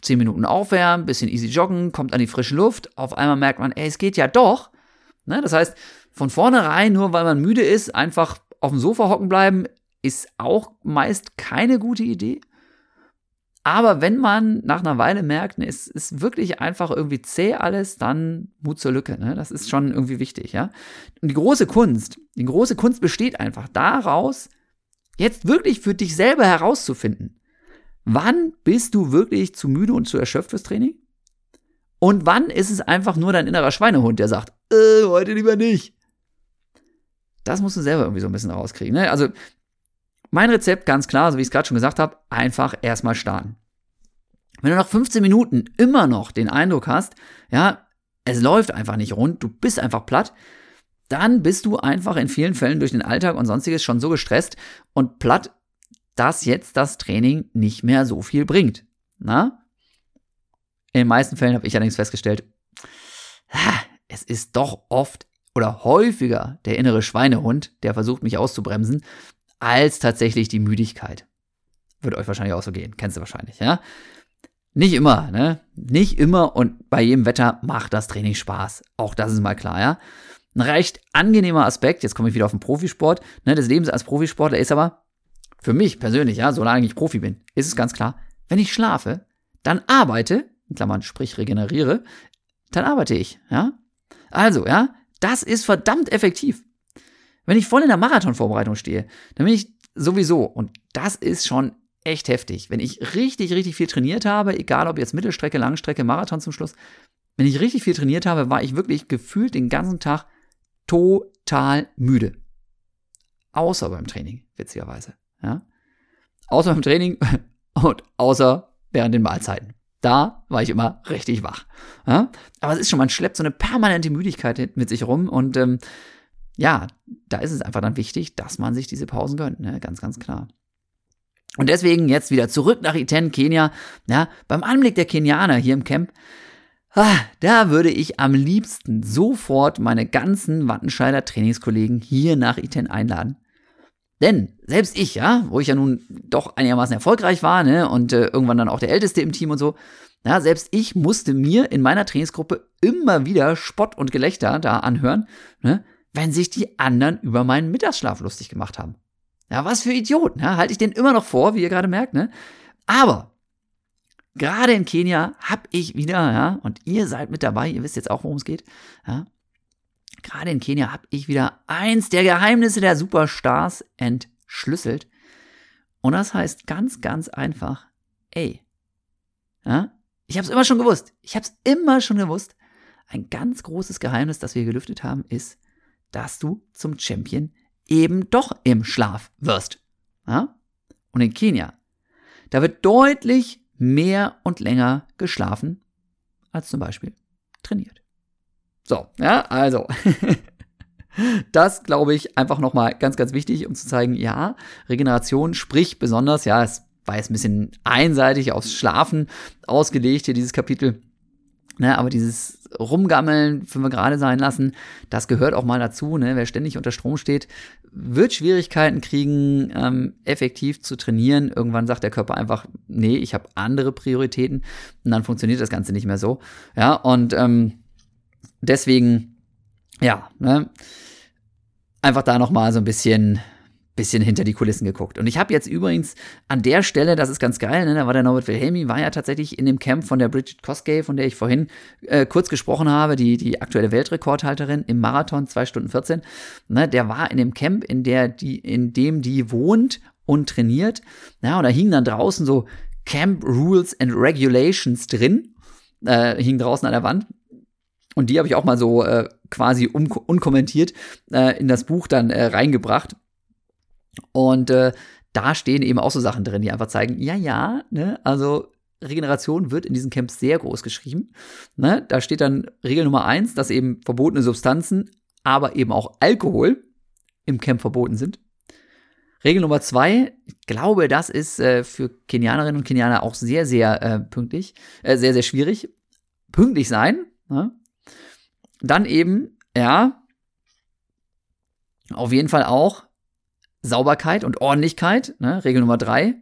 10 Minuten aufwärmen, bisschen easy joggen, kommt an die frische Luft. Auf einmal merkt man, ey, es geht ja doch. Ne? Das heißt, von vornherein, nur weil man müde ist, einfach auf dem Sofa hocken bleiben, ist auch meist keine gute Idee. Aber wenn man nach einer Weile merkt, ne, es ist wirklich einfach irgendwie zäh alles, dann Mut zur Lücke. Ne? Das ist schon irgendwie wichtig, ja. Und die große Kunst, die große Kunst besteht einfach daraus, jetzt wirklich für dich selber herauszufinden, wann bist du wirklich zu müde und zu erschöpft fürs Training? Und wann ist es einfach nur dein innerer Schweinehund, der sagt, äh, heute lieber nicht. Das musst du selber irgendwie so ein bisschen rauskriegen. Ne? Also Mein Rezept ganz klar, so wie ich es gerade schon gesagt habe, einfach erstmal starten. Wenn du nach 15 Minuten immer noch den Eindruck hast, ja, es läuft einfach nicht rund, du bist einfach platt, dann bist du einfach in vielen Fällen durch den Alltag und sonstiges schon so gestresst und platt, dass jetzt das Training nicht mehr so viel bringt. Na? In den meisten Fällen habe ich allerdings festgestellt, es ist doch oft oder häufiger der innere Schweinehund, der versucht, mich auszubremsen, als tatsächlich die Müdigkeit. Wird euch wahrscheinlich auch so gehen. Kennst du wahrscheinlich, ja? Nicht immer, ne? Nicht immer und bei jedem Wetter macht das Training Spaß. Auch das ist mal klar, ja? Ein recht angenehmer Aspekt, jetzt komme ich wieder auf den Profisport, ne, des Lebens als Profisportler ist aber, für mich persönlich, ja, solange ich Profi bin, ist es ganz klar, wenn ich schlafe, dann arbeite, in Klammern, sprich regeneriere, dann arbeite ich, ja? Also, ja, das ist verdammt effektiv. Wenn ich voll in der Marathonvorbereitung stehe, dann bin ich sowieso, und das ist schon echt heftig, wenn ich richtig, richtig viel trainiert habe, egal ob jetzt Mittelstrecke, Langstrecke, Marathon zum Schluss, wenn ich richtig viel trainiert habe, war ich wirklich gefühlt den ganzen Tag total müde. Außer beim Training, witzigerweise. Ja? Außer beim Training und außer während den Mahlzeiten. Da war ich immer richtig wach. Ja? Aber es ist schon, man schleppt so eine permanente Müdigkeit mit sich rum und ähm, ja, da ist es einfach dann wichtig, dass man sich diese Pausen gönnt, ne? ganz, ganz klar. Und deswegen jetzt wieder zurück nach Iten, Kenia. Ja, beim Anblick der Kenianer hier im Camp, ah, da würde ich am liebsten sofort meine ganzen Wattenscheider Trainingskollegen hier nach Iten einladen. Denn selbst ich, ja, wo ich ja nun doch einigermaßen erfolgreich war, ne, und äh, irgendwann dann auch der Älteste im Team und so, ja, selbst ich musste mir in meiner Trainingsgruppe immer wieder Spott und Gelächter da anhören, ne, wenn sich die anderen über meinen Mittagsschlaf lustig gemacht haben. Ja, was für Idioten, ja, halte ich den immer noch vor, wie ihr gerade merkt, ne? Aber gerade in Kenia habe ich wieder, ja, und ihr seid mit dabei, ihr wisst jetzt auch, worum es geht, ja. Gerade in Kenia habe ich wieder eins der Geheimnisse der Superstars entschlüsselt. Und das heißt ganz, ganz einfach, ey, ja, ich habe es immer schon gewusst. Ich habe es immer schon gewusst. Ein ganz großes Geheimnis, das wir gelüftet haben, ist, dass du zum Champion eben doch im Schlaf wirst. Ja? Und in Kenia, da wird deutlich mehr und länger geschlafen als zum Beispiel trainiert. So, ja, also. Das glaube ich einfach nochmal ganz, ganz wichtig, um zu zeigen, ja, Regeneration, sprich besonders, ja, es war jetzt ein bisschen einseitig aufs Schlafen ausgelegt hier, dieses Kapitel. Ne, aber dieses Rumgammeln, fünf gerade sein lassen, das gehört auch mal dazu. Ne? Wer ständig unter Strom steht, wird Schwierigkeiten kriegen, ähm, effektiv zu trainieren. Irgendwann sagt der Körper einfach, nee, ich habe andere Prioritäten und dann funktioniert das Ganze nicht mehr so. Ja, und ähm, deswegen, ja, ne, einfach da nochmal so ein bisschen bisschen hinter die Kulissen geguckt. Und ich habe jetzt übrigens an der Stelle, das ist ganz geil, ne, da war der Norbert Wilhelmi, war ja tatsächlich in dem Camp von der Bridget Kosgei, von der ich vorhin äh, kurz gesprochen habe, die, die aktuelle Weltrekordhalterin im Marathon 2 Stunden 14. Ne, der war in dem Camp, in, der die, in dem die wohnt und trainiert. Ja, und da hingen dann draußen so Camp Rules and Regulations drin, äh, hingen draußen an der Wand. Und die habe ich auch mal so äh, quasi unkommentiert äh, in das Buch dann äh, reingebracht. Und äh, da stehen eben auch so Sachen drin, die einfach zeigen, ja, ja, ne, also Regeneration wird in diesen Camps sehr groß geschrieben. Ne? Da steht dann Regel Nummer eins, dass eben verbotene Substanzen, aber eben auch Alkohol im Camp verboten sind. Regel Nummer zwei, ich glaube, das ist äh, für Kenianerinnen und Kenianer auch sehr, sehr äh, pünktlich, äh, sehr, sehr schwierig. Pünktlich sein. Ne? Dann eben, ja, auf jeden Fall auch Sauberkeit und Ordentlichkeit, ne, Regel Nummer drei.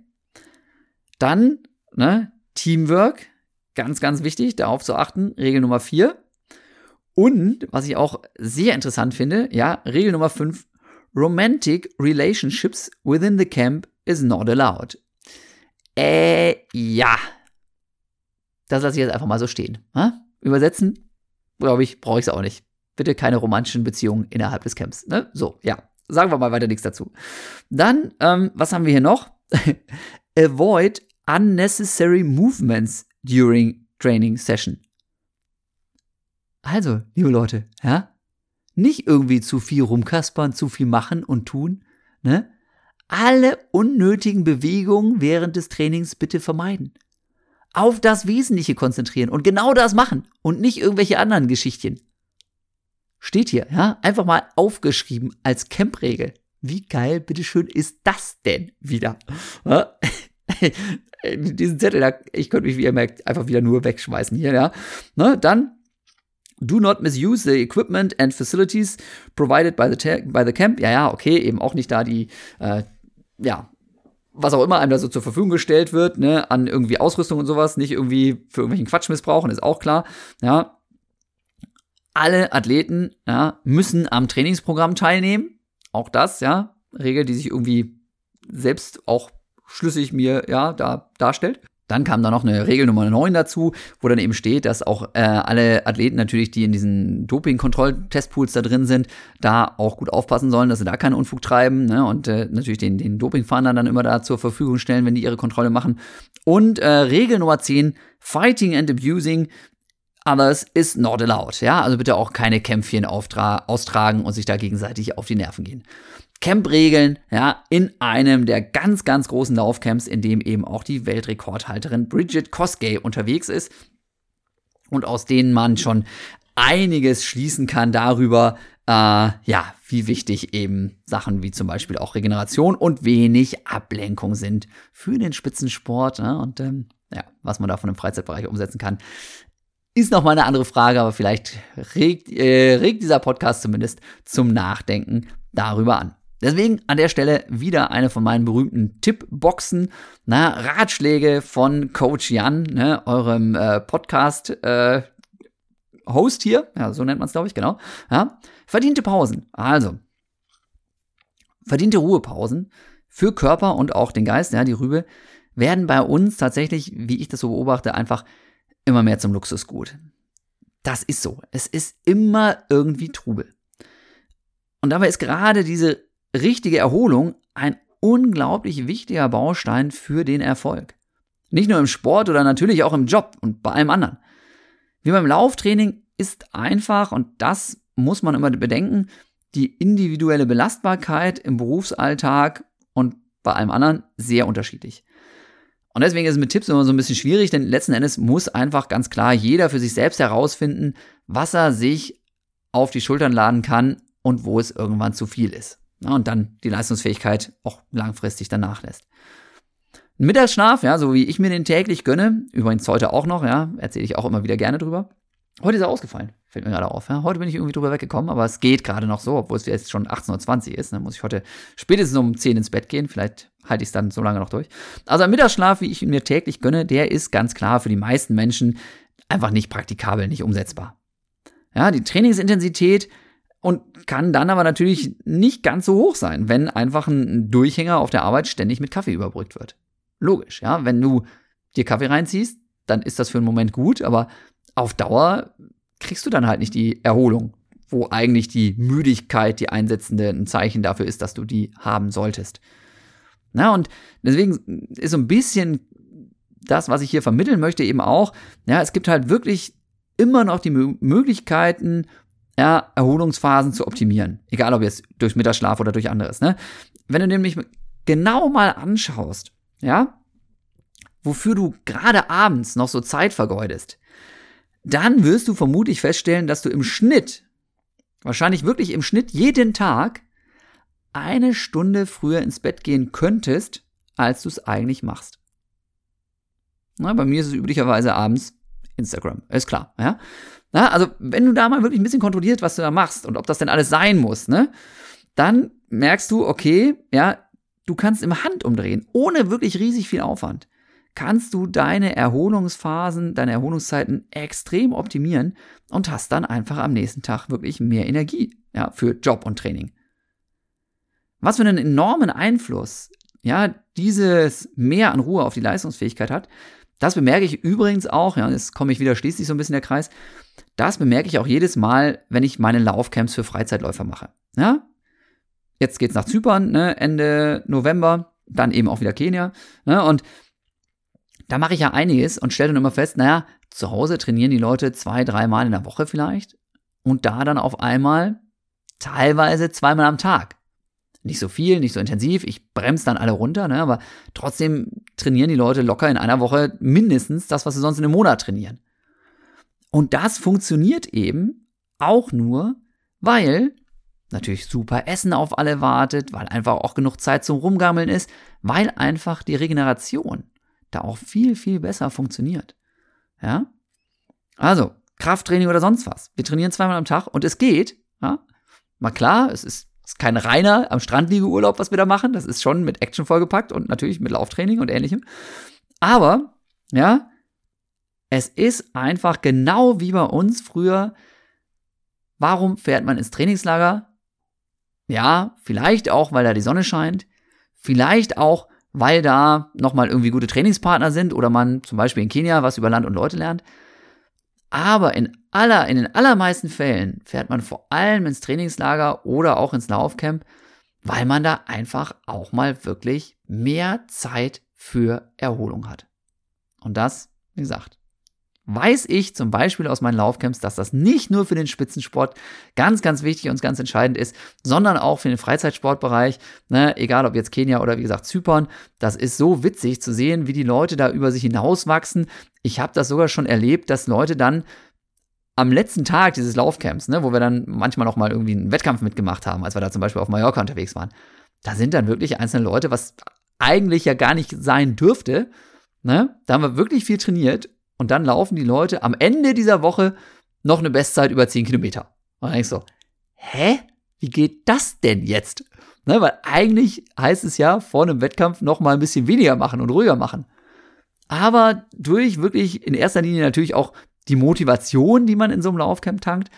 Dann ne, Teamwork, ganz, ganz wichtig, darauf zu achten, Regel Nummer vier. Und, was ich auch sehr interessant finde, ja, Regel Nummer fünf, Romantic relationships within the camp is not allowed. Äh, ja. Das lasse ich jetzt einfach mal so stehen. Ha? Übersetzen, glaube ich, brauche ich es auch nicht. Bitte keine romantischen Beziehungen innerhalb des Camps. Ne? So, ja sagen wir mal weiter nichts dazu. Dann, ähm, was haben wir hier noch? Avoid unnecessary movements during training session. Also, liebe Leute, ja, nicht irgendwie zu viel rumkaspern, zu viel machen und tun, ne? Alle unnötigen Bewegungen während des Trainings bitte vermeiden. Auf das Wesentliche konzentrieren und genau das machen und nicht irgendwelche anderen Geschichtchen. Steht hier, ja, einfach mal aufgeschrieben als Camp-Regel. Wie geil, bitteschön, ist das denn wieder? Ja? Diesen Zettel, ich könnte mich, wie ihr merkt, einfach wieder nur wegschmeißen hier, ja. Ne, dann Do not misuse the equipment and facilities provided by the, by the camp. Ja, ja, okay, eben auch nicht da die, äh, ja, was auch immer einem da so zur Verfügung gestellt wird, ne, an irgendwie Ausrüstung und sowas, nicht irgendwie für irgendwelchen Quatsch missbrauchen, ist auch klar, ja. Alle Athleten, ja, müssen am Trainingsprogramm teilnehmen. Auch das, ja, Regel, die sich irgendwie selbst auch schlüssig mir, ja, da darstellt. Dann kam da noch eine Regel Nummer 9 dazu, wo dann eben steht, dass auch äh, alle Athleten natürlich, die in diesen Doping-Kontroll-Testpools da drin sind, da auch gut aufpassen sollen, dass sie da keinen Unfug treiben ne? und äh, natürlich den, den Dopingfahrern dann immer da zur Verfügung stellen, wenn die ihre Kontrolle machen. Und äh, Regel Nummer 10, Fighting and Abusing others is not allowed. Ja, also bitte auch keine Kämpfchen austragen und sich da gegenseitig auf die Nerven gehen. Camp-Regeln, ja, in einem der ganz, ganz großen Laufcamps, in dem eben auch die Weltrekordhalterin Bridget Kosgei unterwegs ist und aus denen man schon einiges schließen kann darüber, äh, ja, wie wichtig eben Sachen wie zum Beispiel auch Regeneration und wenig Ablenkung sind für den Spitzensport ne? und ähm, ja, was man davon im Freizeitbereich umsetzen kann. Ist noch mal eine andere Frage, aber vielleicht regt, äh, regt dieser Podcast zumindest zum Nachdenken darüber an. Deswegen an der Stelle wieder eine von meinen berühmten Tippboxen, na, Ratschläge von Coach Jan, ne, eurem äh, Podcast äh, hier, ja, so nennt man es, glaube ich, genau. Ja. Verdiente Pausen. Also, verdiente Ruhepausen für Körper und auch den Geist, ja, die Rübe, werden bei uns tatsächlich, wie ich das so beobachte, einfach immer mehr zum Luxusgut. Das ist so. Es ist immer irgendwie Trubel. Und dabei ist gerade diese richtige Erholung ein unglaublich wichtiger Baustein für den Erfolg. Nicht nur im Sport oder natürlich auch im Job und bei allem anderen. Wie beim Lauftraining ist einfach, und das muss man immer bedenken, die individuelle Belastbarkeit im Berufsalltag und bei allem anderen sehr unterschiedlich. Und deswegen ist es mit Tipps immer so ein bisschen schwierig, denn letzten Endes muss einfach ganz klar jeder für sich selbst herausfinden, was er sich auf die Schultern laden kann und wo es irgendwann zu viel ist und dann die Leistungsfähigkeit auch langfristig danach lässt. Mittagsschlaf, ja, so wie ich mir den täglich gönne, übrigens heute auch noch, ja, erzähle ich auch immer wieder gerne drüber. Heute ist er ausgefallen, fällt mir gerade auf. Ja. Heute bin ich irgendwie drüber weggekommen, aber es geht gerade noch so, obwohl es jetzt schon 18.20 Uhr ist. Dann muss ich heute spätestens um 10 ins Bett gehen. Vielleicht halte ich es dann so lange noch durch. Also ein Mittagsschlaf, wie ich ihn mir täglich gönne, der ist ganz klar für die meisten Menschen einfach nicht praktikabel, nicht umsetzbar. Ja, die Trainingsintensität und kann dann aber natürlich nicht ganz so hoch sein, wenn einfach ein Durchhänger auf der Arbeit ständig mit Kaffee überbrückt wird. Logisch, ja, wenn du dir Kaffee reinziehst, dann ist das für einen Moment gut, aber auf Dauer kriegst du dann halt nicht die Erholung, wo eigentlich die Müdigkeit, die einsetzende, ein Zeichen dafür ist, dass du die haben solltest. Na, und deswegen ist so ein bisschen das, was ich hier vermitteln möchte, eben auch, ja, es gibt halt wirklich immer noch die Möglichkeiten ja, Erholungsphasen zu optimieren. Egal ob jetzt durch Mittagsschlaf oder durch anderes. Ne? Wenn du nämlich genau mal anschaust, ja, wofür du gerade abends noch so Zeit vergeudest, dann wirst du vermutlich feststellen, dass du im Schnitt, wahrscheinlich wirklich im Schnitt jeden Tag, eine Stunde früher ins Bett gehen könntest, als du es eigentlich machst. Na, bei mir ist es üblicherweise abends Instagram, ist klar, ja. Na, also, wenn du da mal wirklich ein bisschen kontrolliert, was du da machst und ob das denn alles sein muss, ne, dann merkst du, okay, ja, du kannst im Handumdrehen, ohne wirklich riesig viel Aufwand, kannst du deine Erholungsphasen, deine Erholungszeiten extrem optimieren und hast dann einfach am nächsten Tag wirklich mehr Energie, ja, für Job und Training. Was für einen enormen Einfluss, ja, dieses Mehr an Ruhe auf die Leistungsfähigkeit hat, das bemerke ich übrigens auch, ja, jetzt komme ich wieder schließlich so ein bisschen der Kreis, das bemerke ich auch jedes Mal, wenn ich meine Laufcamps für Freizeitläufer mache. Ja? Jetzt geht's nach Zypern, ne, Ende November, dann eben auch wieder Kenia. Ne, und da mache ich ja einiges und stelle dann immer fest, naja, zu Hause trainieren die Leute zwei, dreimal in der Woche vielleicht und da dann auf einmal teilweise zweimal am Tag. nicht so viel, nicht so intensiv. Ich bremse dann alle runter, ne? aber trotzdem trainieren die Leute locker in einer Woche mindestens das, was sie sonst in einem Monat trainieren. Und das funktioniert eben auch nur, weil natürlich super Essen auf alle wartet, weil einfach auch genug Zeit zum Rumgammeln ist, weil einfach die Regeneration da auch viel, viel besser funktioniert. Ja? Also, Krafttraining oder sonst was. Wir trainieren zweimal am Tag und es geht. Ja? Mal klar, es ist, ist kein reiner am Strand liege Urlaub, was wir da machen. Das ist schon mit Action vollgepackt und natürlich mit Lauftraining und ähnlichem. Aber, ja, es ist einfach genau wie bei uns früher. Warum fährt man ins Trainingslager? Ja, vielleicht auch, weil da die Sonne scheint. Vielleicht auch, weil da nochmal irgendwie gute Trainingspartner sind oder man zum Beispiel in Kenia was über Land und Leute lernt. Aber in aller, in den allermeisten Fällen fährt man vor allem ins Trainingslager oder auch ins Laufcamp, weil man da einfach auch mal wirklich mehr Zeit für Erholung hat. Und das, wie gesagt, weiß ich zum Beispiel aus meinen Laufcamps, dass das nicht nur für den Spitzensport ganz, ganz wichtig und ganz entscheidend ist, sondern auch für den Freizeitsportbereich, ne, egal ob jetzt Kenia oder wie gesagt Zypern. Das ist so witzig zu sehen, wie die Leute da über sich hinauswachsen. Ich habe das sogar schon erlebt, dass Leute dann am letzten Tag dieses Laufcamps, ne, wo wir dann manchmal noch mal irgendwie einen Wettkampf mitgemacht haben, als wir da zum Beispiel auf Mallorca unterwegs waren, da sind dann wirklich einzelne Leute, was eigentlich ja gar nicht sein dürfte, ne, da haben wir wirklich viel trainiert und dann laufen die Leute am Ende dieser Woche noch eine Bestzeit über 10 Kilometer. Und dann denkst du so, hä? Wie geht das denn jetzt? Ne, weil eigentlich heißt es ja, vor einem Wettkampf noch mal ein bisschen weniger machen und ruhiger machen. Aber durch wirklich in erster Linie natürlich auch die Motivation, die man in so einem Laufcamp tankt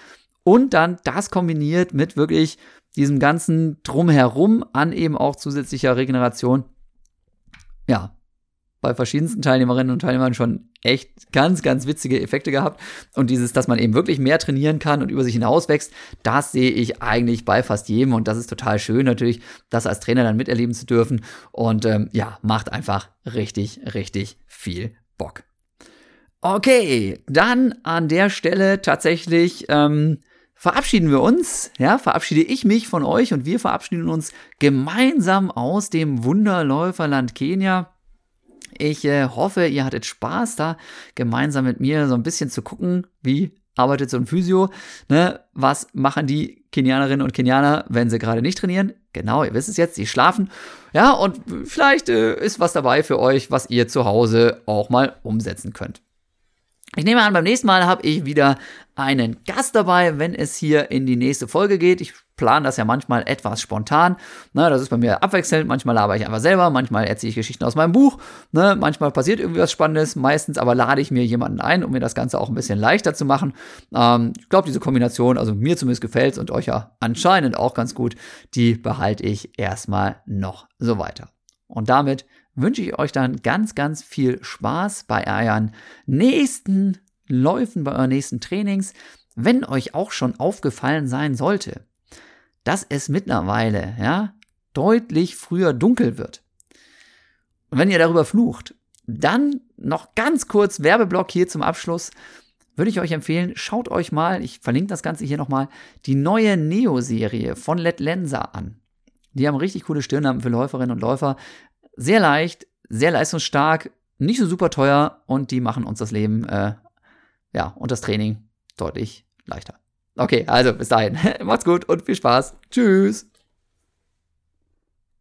und dann das kombiniert mit wirklich diesem ganzen Drumherum an eben auch zusätzlicher Regeneration. Ja, bei verschiedensten Teilnehmerinnen und Teilnehmern schon echt ganz, ganz witzige Effekte gehabt. Und dieses, dass man eben wirklich mehr trainieren kann und über sich hinaus wächst, das sehe ich eigentlich bei fast jedem. Und das ist total schön natürlich, das als Trainer dann miterleben zu dürfen. Und ähm, ja, macht einfach richtig, richtig viel Bock. Okay, dann an der Stelle tatsächlich ähm, verabschieden wir uns, ja, verabschiede ich mich von euch und wir verabschieden uns gemeinsam aus dem Wunderläuferland Kenia. Ich äh, hoffe, ihr hattet Spaß da, gemeinsam mit mir so ein bisschen zu gucken, wie arbeitet so ein Physio, ne? Was machen die Kenianerinnen und Kenianer, wenn sie gerade nicht trainieren? Genau, ihr wisst es jetzt, sie schlafen. Ja, und vielleicht äh, ist was dabei für euch, was ihr zu Hause auch mal umsetzen könnt. Ich nehme an, beim nächsten Mal habe ich wieder einen Gast dabei, wenn es hier in die nächste Folge geht. Ich plane das ja manchmal etwas spontan. Ne, das ist bei mir abwechselnd. Manchmal laber ich einfach selber, manchmal erzähle ich Geschichten aus meinem Buch. Ne, manchmal passiert irgendwie was Spannendes. Meistens aber lade ich mir jemanden ein, um mir das Ganze auch ein bisschen leichter zu machen. Ähm, ich glaube, diese Kombination, also mir zumindest gefällt es und euch ja anscheinend auch ganz gut, die behalte ich erstmal noch so weiter. Und damit wünsche ich euch dann ganz, ganz viel Spaß bei euren nächsten Läufen, bei euren nächsten Trainings. Wenn euch auch schon aufgefallen sein sollte, dass es mittlerweile ja, deutlich früher dunkel wird. Und wenn ihr darüber flucht, dann noch ganz kurz Werbeblock hier zum Abschluss. Würde ich euch empfehlen, schaut euch mal, ich verlinke das Ganze hier nochmal, die neue Neo-Serie von Let Lensa an. Die haben richtig coole Stirnlampen für Läuferinnen und Läufer. Sehr leicht, sehr leistungsstark, nicht so super teuer und die machen uns das Leben, äh, ja, und das Training deutlich leichter. Okay, also bis dahin. Macht's gut und viel Spaß. Tschüss.